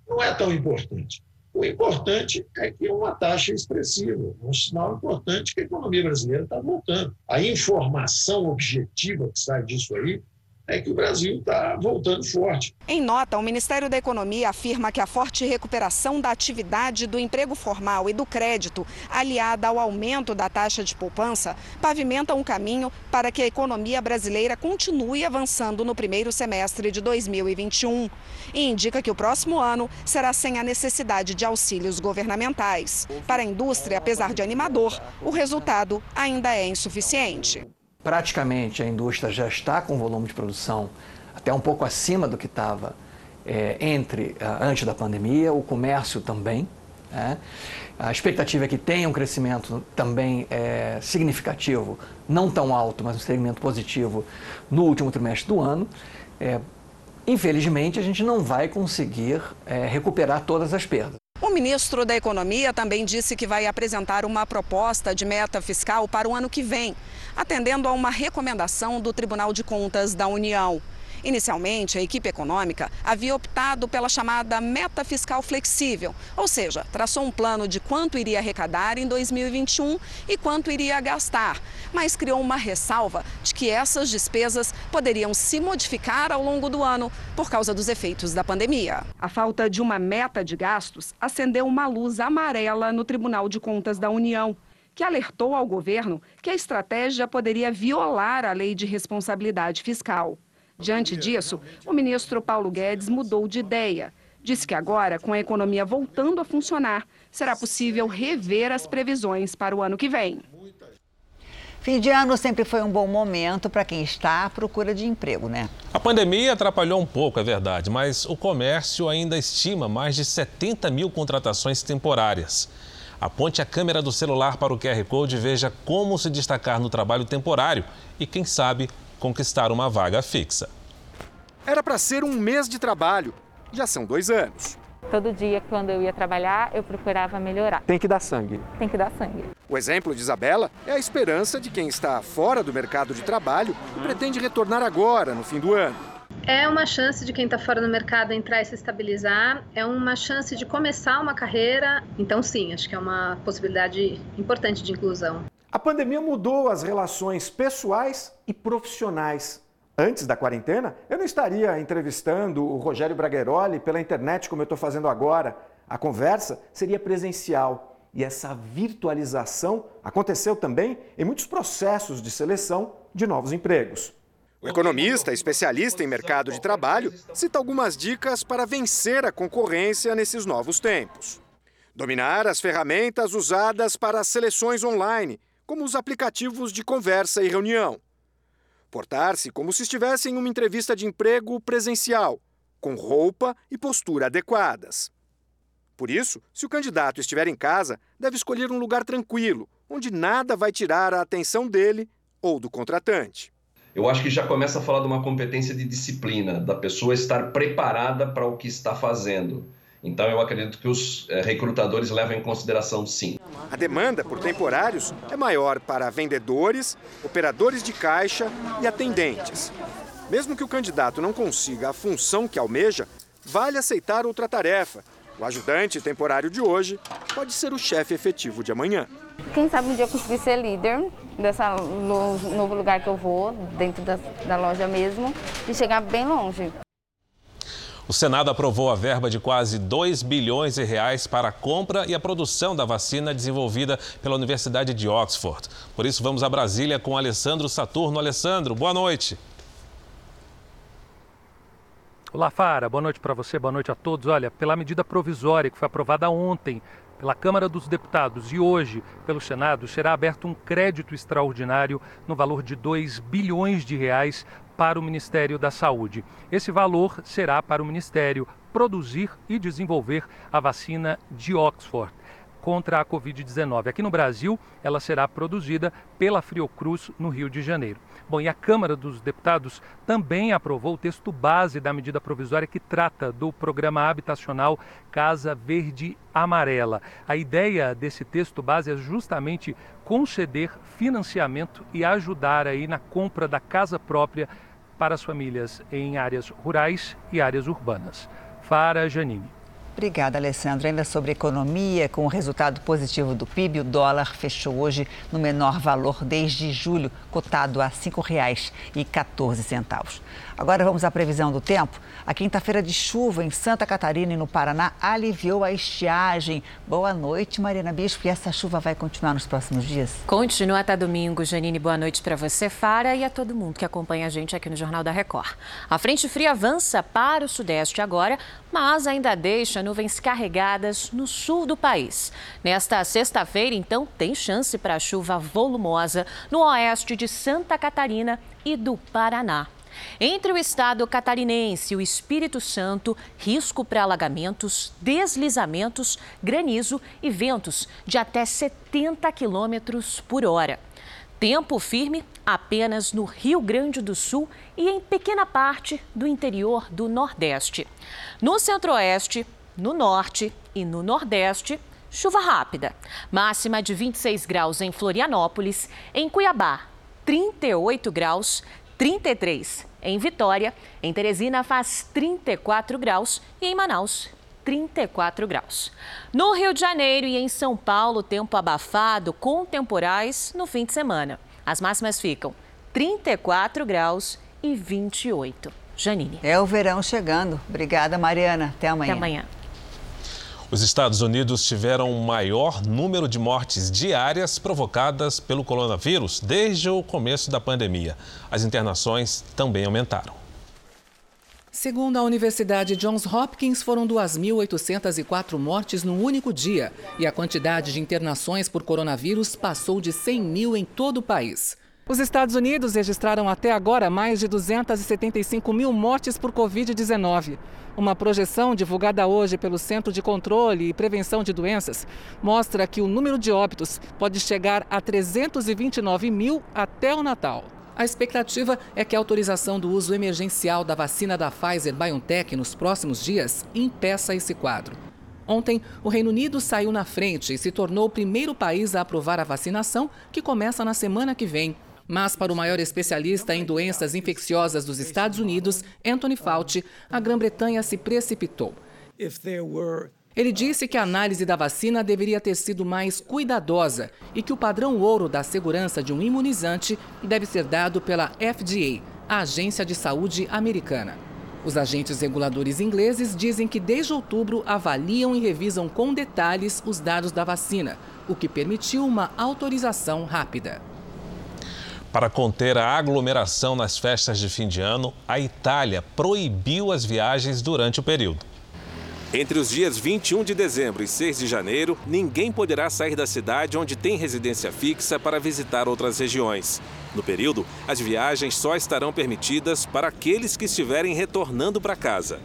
Speaker 49: não é tão importante. O importante é que é uma taxa expressiva, um sinal importante que a economia brasileira está voltando. A informação objetiva que sai disso aí é que o Brasil está voltando forte.
Speaker 48: Em nota, o Ministério da Economia afirma que a forte recuperação da atividade do emprego formal e do crédito, aliada ao aumento da taxa de poupança, pavimenta um caminho para que a economia brasileira continue avançando no primeiro semestre de 2021. E indica que o próximo ano será sem a necessidade de auxílios governamentais. Para a indústria, apesar de animador, o resultado ainda é insuficiente
Speaker 50: praticamente a indústria já está com volume de produção até um pouco acima do que estava é, entre antes da pandemia, o comércio também. Né? A expectativa é que tenha um crescimento também é, significativo, não tão alto, mas um segmento positivo no último trimestre do ano. É, infelizmente, a gente não vai conseguir é, recuperar todas as perdas.
Speaker 48: O ministro da Economia também disse que vai apresentar uma proposta de meta fiscal para o ano que vem, atendendo a uma recomendação do Tribunal de Contas da União. Inicialmente, a equipe econômica havia optado pela chamada meta fiscal flexível, ou seja, traçou um plano de quanto iria arrecadar em 2021 e quanto iria gastar, mas criou uma ressalva de que essas despesas poderiam se modificar ao longo do ano por causa dos efeitos da pandemia. A falta de uma meta de gastos acendeu uma luz amarela no Tribunal de Contas da União que alertou ao governo que a estratégia poderia violar a lei de responsabilidade fiscal. Diante disso, o ministro Paulo Guedes mudou de ideia. Disse que agora, com a economia voltando a funcionar, será possível rever as previsões para o ano que vem.
Speaker 3: Fim de ano sempre foi um bom momento para quem está à procura de emprego, né?
Speaker 2: A pandemia atrapalhou um pouco, é verdade, mas o comércio ainda estima mais de 70 mil contratações temporárias. Aponte a câmera do celular para o QR Code e veja como se destacar no trabalho temporário e, quem sabe, conquistar uma vaga fixa.
Speaker 51: Era para ser um mês de trabalho, já são dois anos.
Speaker 52: Todo dia, quando eu ia trabalhar, eu procurava melhorar.
Speaker 51: Tem que dar sangue.
Speaker 52: Tem que dar sangue.
Speaker 51: O exemplo de Isabela é a esperança de quem está fora do mercado de trabalho e pretende retornar agora, no fim do ano.
Speaker 53: É uma chance de quem está fora do mercado entrar e se estabilizar, é uma chance de começar uma carreira. Então, sim, acho que é uma possibilidade importante de inclusão.
Speaker 51: A pandemia mudou as relações pessoais e profissionais. Antes da quarentena, eu não estaria entrevistando o Rogério Bragueroli pela internet como eu estou fazendo agora. A conversa seria presencial. E essa virtualização aconteceu também em muitos processos de seleção de novos empregos. O economista, especialista em mercado de trabalho, cita algumas dicas para vencer a concorrência nesses novos tempos. Dominar as ferramentas usadas para as seleções online, como os aplicativos de conversa e reunião. Portar-se como se estivesse em uma entrevista de emprego presencial, com roupa e postura adequadas. Por isso, se o candidato estiver em casa, deve escolher um lugar tranquilo, onde nada vai tirar a atenção dele ou do contratante.
Speaker 54: Eu acho que já começa a falar de uma competência de disciplina, da pessoa estar preparada para o que está fazendo. Então, eu acredito que os é, recrutadores levam em consideração, sim.
Speaker 51: A demanda por temporários é maior para vendedores, operadores de caixa e atendentes. Mesmo que o candidato não consiga a função que almeja, vale aceitar outra tarefa. O ajudante temporário de hoje pode ser o chefe efetivo de amanhã.
Speaker 55: Quem sabe um dia eu conseguir ser líder dessa novo lugar que eu vou, dentro da, da loja mesmo, e chegar bem longe.
Speaker 2: O Senado aprovou a verba de quase 2 bilhões de reais para a compra e a produção da vacina desenvolvida pela Universidade de Oxford. Por isso, vamos a Brasília com Alessandro Saturno. Alessandro, boa noite.
Speaker 56: Olá, Fara. Boa noite para você, boa noite a todos. Olha, pela medida provisória que foi aprovada ontem pela Câmara dos Deputados e hoje pelo Senado, será aberto um crédito extraordinário no valor de 2 bilhões de reais para o Ministério da Saúde. Esse valor será para o Ministério produzir e desenvolver a vacina de Oxford contra a Covid-19. Aqui no Brasil, ela será produzida pela Fiocruz, no Rio de Janeiro. Bom, e a Câmara dos Deputados também aprovou o texto base da medida provisória que trata do programa habitacional Casa Verde Amarela. A ideia desse texto base é justamente conceder financiamento e ajudar aí na compra da casa própria para as famílias em áreas rurais e áreas urbanas. Fara Janine.
Speaker 3: Obrigada, Alessandro. Ainda sobre economia, com o resultado positivo do PIB, o dólar fechou hoje no menor valor desde julho, cotado a R$ 5,14. Agora vamos à previsão do tempo. A quinta-feira de chuva em Santa Catarina e no Paraná aliviou a estiagem. Boa noite, Marina Bispo. E essa chuva vai continuar nos próximos dias?
Speaker 57: Continua até domingo. Janine, boa noite para você, Fara, e a todo mundo que acompanha a gente aqui no Jornal da Record. A frente fria avança para o sudeste agora, mas ainda deixa nuvens carregadas no sul do país. Nesta sexta-feira, então, tem chance para chuva volumosa no oeste de Santa Catarina e do Paraná. Entre o estado catarinense e o Espírito Santo, risco para alagamentos, deslizamentos, granizo e ventos de até 70 quilômetros por hora. Tempo firme apenas no Rio Grande do Sul e em pequena parte do interior do Nordeste. No Centro-Oeste, no Norte e no Nordeste, chuva rápida. Máxima de 26 graus em Florianópolis, em Cuiabá, 38 graus, 33 em Vitória, em Teresina faz 34 graus e em Manaus 34 graus. No Rio de Janeiro e em São Paulo, tempo abafado com temporais no fim de semana. As máximas ficam 34 graus e 28. Janine.
Speaker 3: É o verão chegando. Obrigada, Mariana. Até amanhã.
Speaker 57: Até amanhã.
Speaker 2: Os Estados Unidos tiveram o maior número de mortes diárias provocadas pelo coronavírus desde o começo da pandemia. As internações também aumentaram.
Speaker 58: Segundo a Universidade Johns Hopkins, foram 2.804 mortes num único dia e a quantidade de internações por coronavírus passou de 100 mil em todo o país. Os Estados Unidos registraram até agora mais de 275 mil mortes por Covid-19. Uma projeção divulgada hoje pelo Centro de Controle e Prevenção de Doenças mostra que o número de óbitos pode chegar a 329 mil até o Natal. A expectativa é que a autorização do uso emergencial da vacina da Pfizer BioNTech nos próximos dias impeça esse quadro. Ontem, o Reino Unido saiu na frente e se tornou o primeiro país a aprovar a vacinação, que começa na semana que vem. Mas, para o maior especialista em doenças infecciosas dos Estados Unidos, Anthony Fauci, a Grã-Bretanha se precipitou. Ele disse que a análise da vacina deveria ter sido mais cuidadosa e que o padrão ouro da segurança de um imunizante deve ser dado pela FDA, a Agência de Saúde Americana. Os agentes reguladores ingleses dizem que desde outubro avaliam e revisam com detalhes os dados da vacina, o que permitiu uma autorização rápida.
Speaker 2: Para conter a aglomeração nas festas de fim de ano, a Itália proibiu as viagens durante o período. Entre os dias 21 de dezembro e 6 de janeiro, ninguém poderá sair da cidade onde tem residência fixa para visitar outras regiões. No período, as viagens só estarão permitidas para aqueles que estiverem retornando para casa.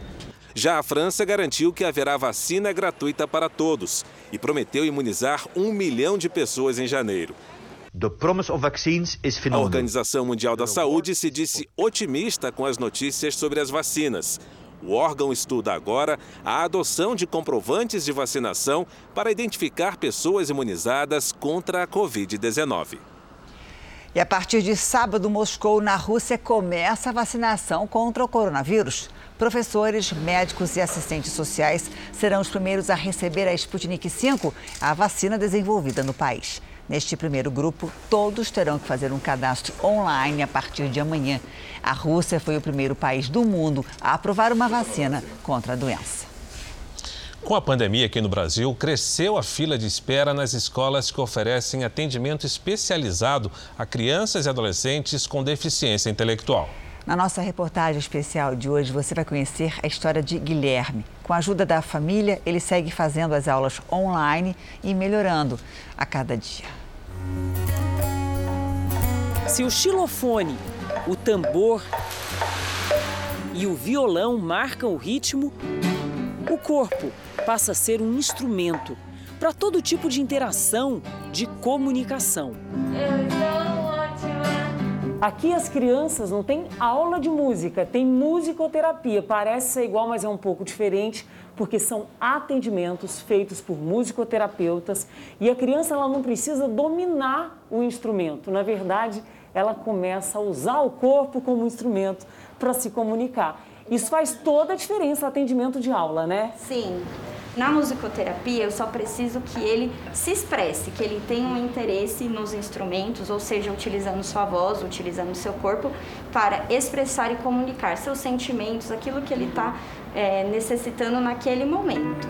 Speaker 2: Já a França garantiu que haverá vacina gratuita para todos e prometeu imunizar um milhão de pessoas em janeiro. A Organização Mundial da Saúde se disse otimista com as notícias sobre as vacinas. O órgão estuda agora a adoção de comprovantes de vacinação para identificar pessoas imunizadas contra a Covid-19.
Speaker 3: E a partir de sábado, Moscou, na Rússia, começa a vacinação contra o coronavírus. Professores, médicos e assistentes sociais serão os primeiros a receber a Sputnik V, a vacina desenvolvida no país. Neste primeiro grupo, todos terão que fazer um cadastro online a partir de amanhã. A Rússia foi o primeiro país do mundo a aprovar uma vacina contra a doença.
Speaker 2: Com a pandemia aqui no Brasil, cresceu a fila de espera nas escolas que oferecem atendimento especializado a crianças e adolescentes com deficiência intelectual.
Speaker 3: Na nossa reportagem especial de hoje, você vai conhecer a história de Guilherme. Com a ajuda da família, ele segue fazendo as aulas online e melhorando a cada dia.
Speaker 59: Se o xilofone, o tambor e o violão marcam o ritmo, o corpo passa a ser um instrumento para todo tipo de interação, de comunicação. Aqui as crianças não têm aula de música, tem musicoterapia. Parece ser igual, mas é um pouco diferente, porque são atendimentos feitos por musicoterapeutas e a criança ela não precisa dominar o instrumento. Na verdade, ela começa a usar o corpo como instrumento para se comunicar. Isso faz toda a diferença no atendimento de aula, né?
Speaker 60: Sim. Na musicoterapia, eu só preciso que ele se expresse, que ele tenha um interesse nos instrumentos, ou seja, utilizando sua voz, utilizando seu corpo, para expressar e comunicar seus sentimentos, aquilo que ele está é, necessitando naquele momento.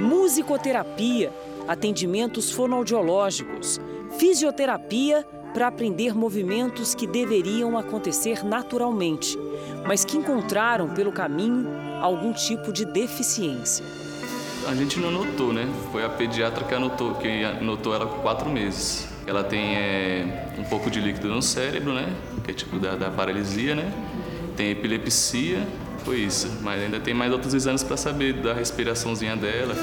Speaker 59: Musicoterapia, atendimentos fonoaudiológicos, fisioterapia para aprender movimentos que deveriam acontecer naturalmente, mas que encontraram pelo caminho algum tipo de deficiência
Speaker 61: a gente não notou, né? Foi a pediatra que anotou, que anotou ela com quatro meses. Ela tem é, um pouco de líquido no cérebro, né? Que é tipo da, da paralisia, né? Tem epilepsia, foi isso. Mas ainda tem mais outros exames para saber da respiraçãozinha dela.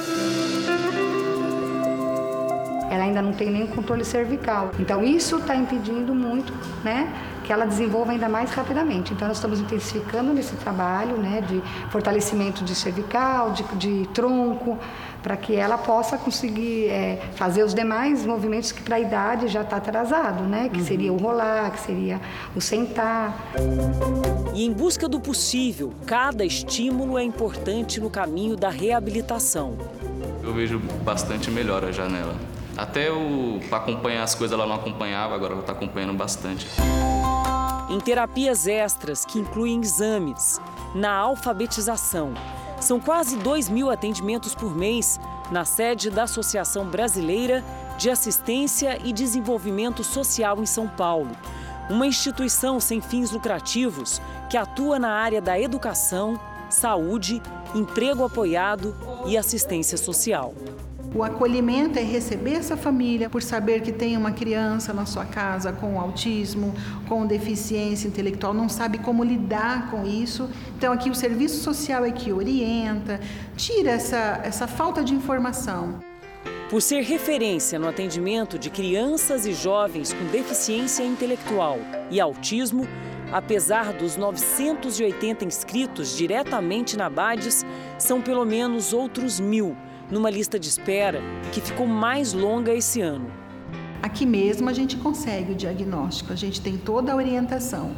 Speaker 62: Ela ainda não tem nem controle cervical. Então isso está impedindo muito, né? Que ela desenvolva ainda mais rapidamente. Então, nós estamos intensificando nesse trabalho né, de fortalecimento de cervical, de, de tronco, para que ela possa conseguir é, fazer os demais movimentos que para a idade já está atrasado, né? Que uhum. seria o rolar, que seria o sentar.
Speaker 59: E em busca do possível, cada estímulo é importante no caminho da reabilitação.
Speaker 61: Eu vejo bastante melhora já nela. Até o para acompanhar as coisas ela não acompanhava, agora ela está acompanhando bastante
Speaker 59: em terapias extras, que incluem exames, na alfabetização. São quase 2 mil atendimentos por mês na sede da Associação Brasileira de Assistência e Desenvolvimento Social em São Paulo, uma instituição sem fins lucrativos que atua na área da educação, saúde, emprego apoiado e assistência social.
Speaker 62: O acolhimento é receber essa família por saber que tem uma criança na sua casa com autismo, com deficiência intelectual, não sabe como lidar com isso. Então, aqui o serviço social é que orienta, tira essa, essa falta de informação.
Speaker 59: Por ser referência no atendimento de crianças e jovens com deficiência intelectual e autismo, apesar dos 980 inscritos diretamente na BADES, são pelo menos outros mil numa lista de espera que ficou mais longa esse ano.
Speaker 62: Aqui mesmo a gente consegue o diagnóstico, a gente tem toda a orientação.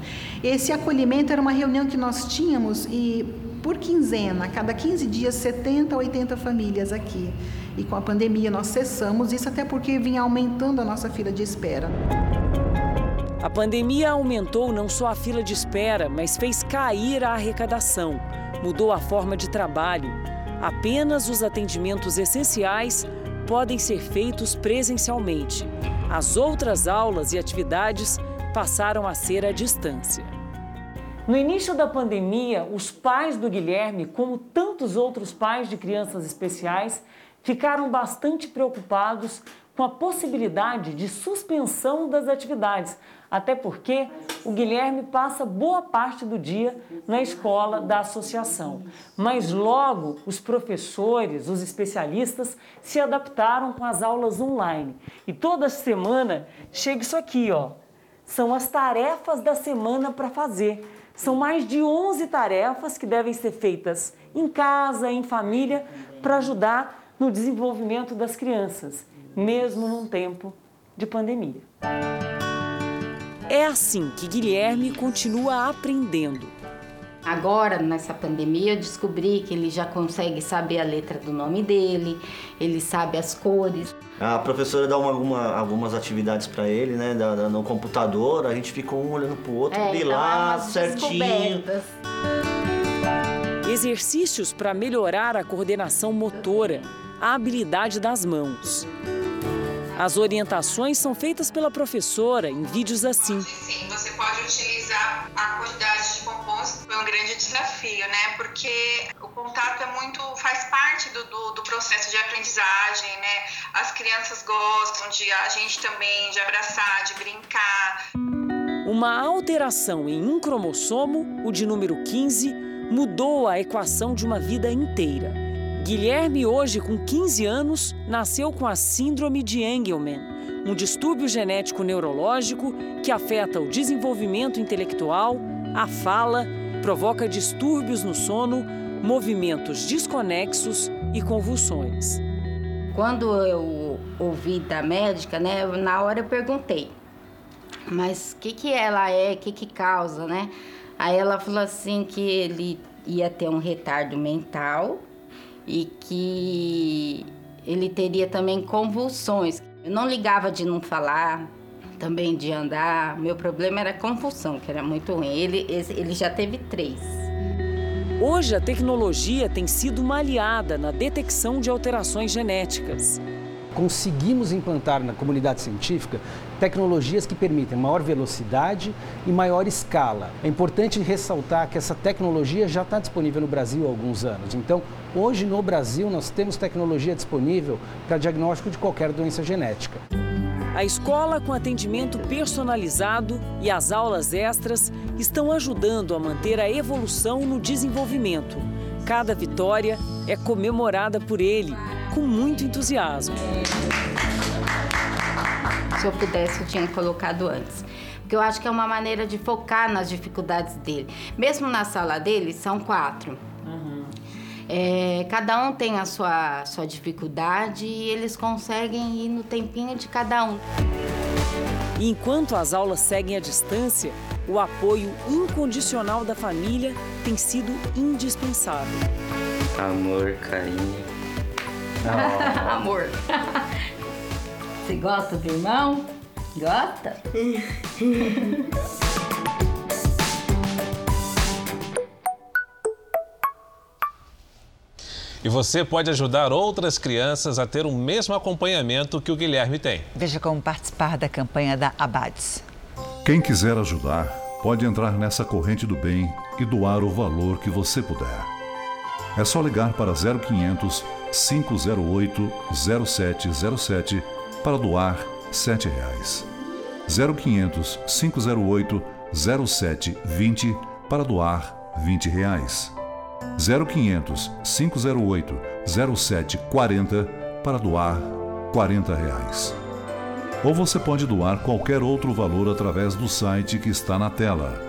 Speaker 62: Esse acolhimento era uma reunião que nós tínhamos e por quinzena, cada 15 dias, 70, 80 famílias aqui. E com a pandemia nós cessamos isso até porque vinha aumentando a nossa fila de espera.
Speaker 59: A pandemia aumentou não só a fila de espera, mas fez cair a arrecadação, mudou a forma de trabalho Apenas os atendimentos essenciais podem ser feitos presencialmente. As outras aulas e atividades passaram a ser à distância. No início da pandemia, os pais do Guilherme, como tantos outros pais de crianças especiais, ficaram bastante preocupados com a possibilidade de suspensão das atividades, até porque o Guilherme passa boa parte do dia na escola da associação. Mas logo os professores, os especialistas se adaptaram com as aulas online. E toda semana chega isso aqui, ó. São as tarefas da semana para fazer. São mais de 11 tarefas que devem ser feitas em casa, em família, para ajudar no desenvolvimento das crianças, mesmo num tempo de pandemia. É assim que Guilherme continua aprendendo.
Speaker 42: Agora, nessa pandemia, eu descobri que ele já consegue saber a letra do nome dele, ele sabe as cores.
Speaker 63: A professora dá uma, uma, algumas atividades para ele, né, no computador, a gente fica um olhando pro outro, é, então lá é certinho.
Speaker 59: Exercícios para melhorar a coordenação motora, a habilidade das mãos. As orientações são feitas pela professora em vídeos assim.
Speaker 64: Sim, você pode utilizar a quantidade de compostos. Foi um grande desafio, né? Porque o contato é muito, faz parte do, do, do processo de aprendizagem, né? As crianças gostam de a gente também de abraçar, de brincar.
Speaker 59: Uma alteração em um cromossomo, o de número 15, mudou a equação de uma vida inteira. Guilherme, hoje com 15 anos, nasceu com a Síndrome de Engelmann, um distúrbio genético neurológico que afeta o desenvolvimento intelectual, a fala, provoca distúrbios no sono, movimentos desconexos e convulsões.
Speaker 42: Quando eu ouvi da médica, né, na hora eu perguntei, mas o que, que ela é, o que, que causa, né? Aí ela falou assim que ele ia ter um retardo mental e que ele teria também convulsões. Eu não ligava de não falar, também de andar. Meu problema era convulsão, que era muito ruim. Ele, ele já teve três.
Speaker 59: Hoje, a tecnologia tem sido uma aliada na detecção de alterações genéticas.
Speaker 65: Conseguimos implantar na comunidade científica tecnologias que permitem maior velocidade e maior escala. É importante ressaltar que essa tecnologia já está disponível no Brasil há alguns anos. Então, hoje no Brasil, nós temos tecnologia disponível para diagnóstico de qualquer doença genética.
Speaker 59: A escola com atendimento personalizado e as aulas extras estão ajudando a manter a evolução no desenvolvimento. Cada vitória é comemorada por ele, com muito entusiasmo.
Speaker 42: Se eu pudesse, eu tinha colocado antes. Porque eu acho que é uma maneira de focar nas dificuldades dele. Mesmo na sala dele, são quatro. É, cada um tem a sua, sua dificuldade e eles conseguem ir no tempinho de cada um.
Speaker 59: Enquanto as aulas seguem à distância, o apoio incondicional da família tem sido indispensável.
Speaker 63: Amor, carinho.
Speaker 42: Oh. Amor. Você gosta do irmão? Gosta?
Speaker 2: E você pode ajudar outras crianças a ter o mesmo acompanhamento que o Guilherme tem.
Speaker 3: Veja como participar da campanha da Abades.
Speaker 66: Quem quiser ajudar, pode entrar nessa corrente do bem e doar o valor que você puder. É só ligar para 0500 508 0707 para doar 7 reais. 0500 508 0720 para doar 20 reais. 0500 508 0740 para doar 40 reais. Ou você pode doar qualquer outro valor através do site que está na tela.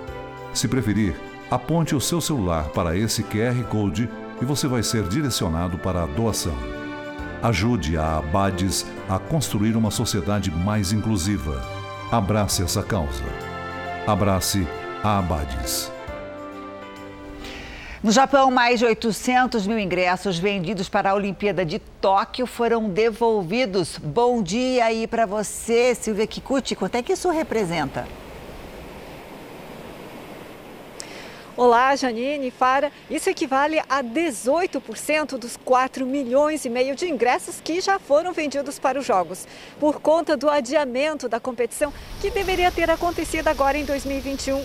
Speaker 66: Se preferir, aponte o seu celular para esse QR Code e você vai ser direcionado para a doação. Ajude a Abades a construir uma sociedade mais inclusiva. Abrace essa causa. Abrace a Abades.
Speaker 3: No Japão, mais de 800 mil ingressos vendidos para a Olimpíada de Tóquio foram devolvidos. Bom dia aí para você, Silvia Kikuchi. Quanto é que isso representa?
Speaker 67: Olá, Janine, Fara. Isso equivale a 18% dos 4 milhões e meio de ingressos que já foram vendidos para os Jogos, por conta do adiamento da competição que deveria ter acontecido agora em 2021,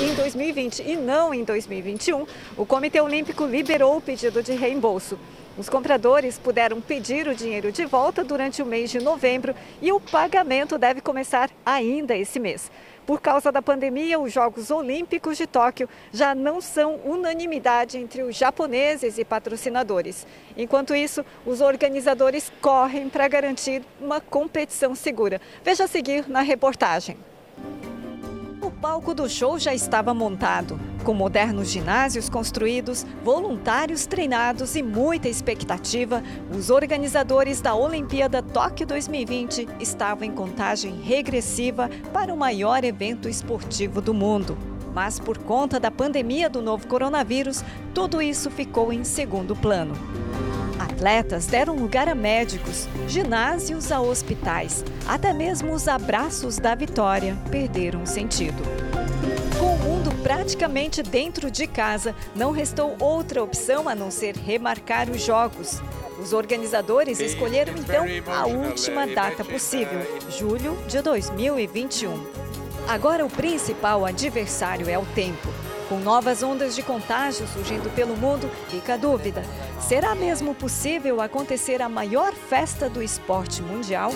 Speaker 67: em 2020 e não em 2021. O Comitê Olímpico liberou o pedido de reembolso. Os compradores puderam pedir o dinheiro de volta durante o mês de novembro e o pagamento deve começar ainda esse mês. Por causa da pandemia, os Jogos Olímpicos de Tóquio já não são unanimidade entre os japoneses e patrocinadores. Enquanto isso, os organizadores correm para garantir uma competição segura. Veja a seguir na reportagem. O palco do show já estava montado, com modernos ginásios construídos, voluntários treinados e muita expectativa. Os organizadores da Olimpíada Tóquio 2020 estavam em contagem regressiva para o maior evento esportivo do mundo. Mas por conta da pandemia do novo coronavírus, tudo isso ficou em segundo plano. Atletas deram lugar a médicos, ginásios a hospitais, até mesmo os abraços da vitória perderam sentido. Com o mundo praticamente dentro de casa, não restou outra opção a não ser remarcar os jogos. Os organizadores escolheram então a última data possível, julho de 2021. Agora o principal adversário é o tempo. Com novas ondas de contágio surgindo pelo mundo, fica a dúvida: será mesmo possível acontecer a maior festa do esporte mundial?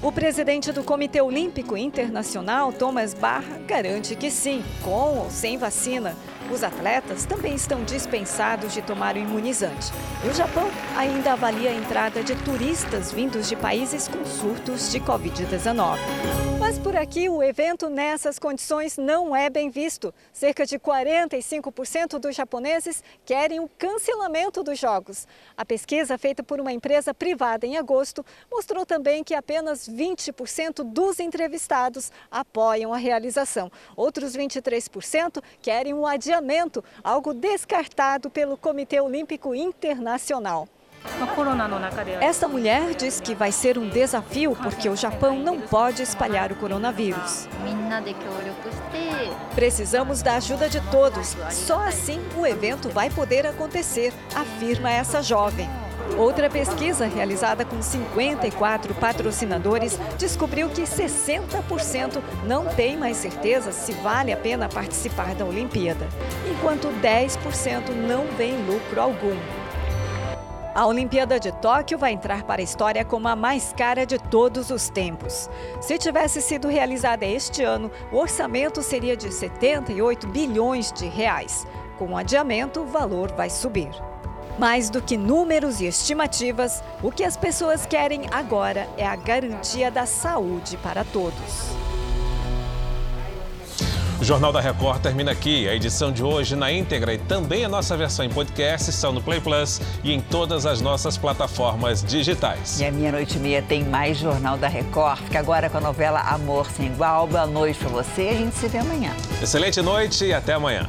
Speaker 67: O presidente do Comitê Olímpico Internacional, Thomas Barra, garante que sim, com ou sem vacina. Os atletas também estão dispensados de tomar o imunizante. E o Japão ainda avalia a entrada de turistas vindos de países com surtos de Covid-19. Mas por aqui, o evento nessas condições não é bem visto. Cerca de 45% dos japoneses querem o cancelamento dos jogos. A pesquisa feita por uma empresa privada em agosto mostrou também que apenas 20% dos entrevistados apoiam a realização. Outros 23% querem o adiamento algo descartado pelo Comitê Olímpico Internacional. Esta mulher diz que vai ser um desafio porque o Japão não pode espalhar o coronavírus. Precisamos da ajuda de todos. Só assim o evento vai poder acontecer, afirma essa jovem. Outra pesquisa realizada com 54 patrocinadores descobriu que 60% não tem mais certeza se vale a pena participar da Olimpíada, enquanto 10% não vê lucro algum. A Olimpíada de Tóquio vai entrar para a história como a mais cara de todos os tempos. Se tivesse sido realizada este ano, o orçamento seria de 78 bilhões de reais. Com o adiamento, o valor vai subir. Mais do que números e estimativas, o que as pessoas querem agora é a garantia da saúde para todos.
Speaker 2: O Jornal da Record termina aqui. A edição de hoje na íntegra e também a nossa versão em podcast estão no Play Plus e em todas as nossas plataformas digitais.
Speaker 3: E a meia noite e meia tem mais Jornal da Record. Fica agora com a novela Amor Sem Igual. Boa noite para você. A gente se vê amanhã.
Speaker 2: Excelente noite e até amanhã.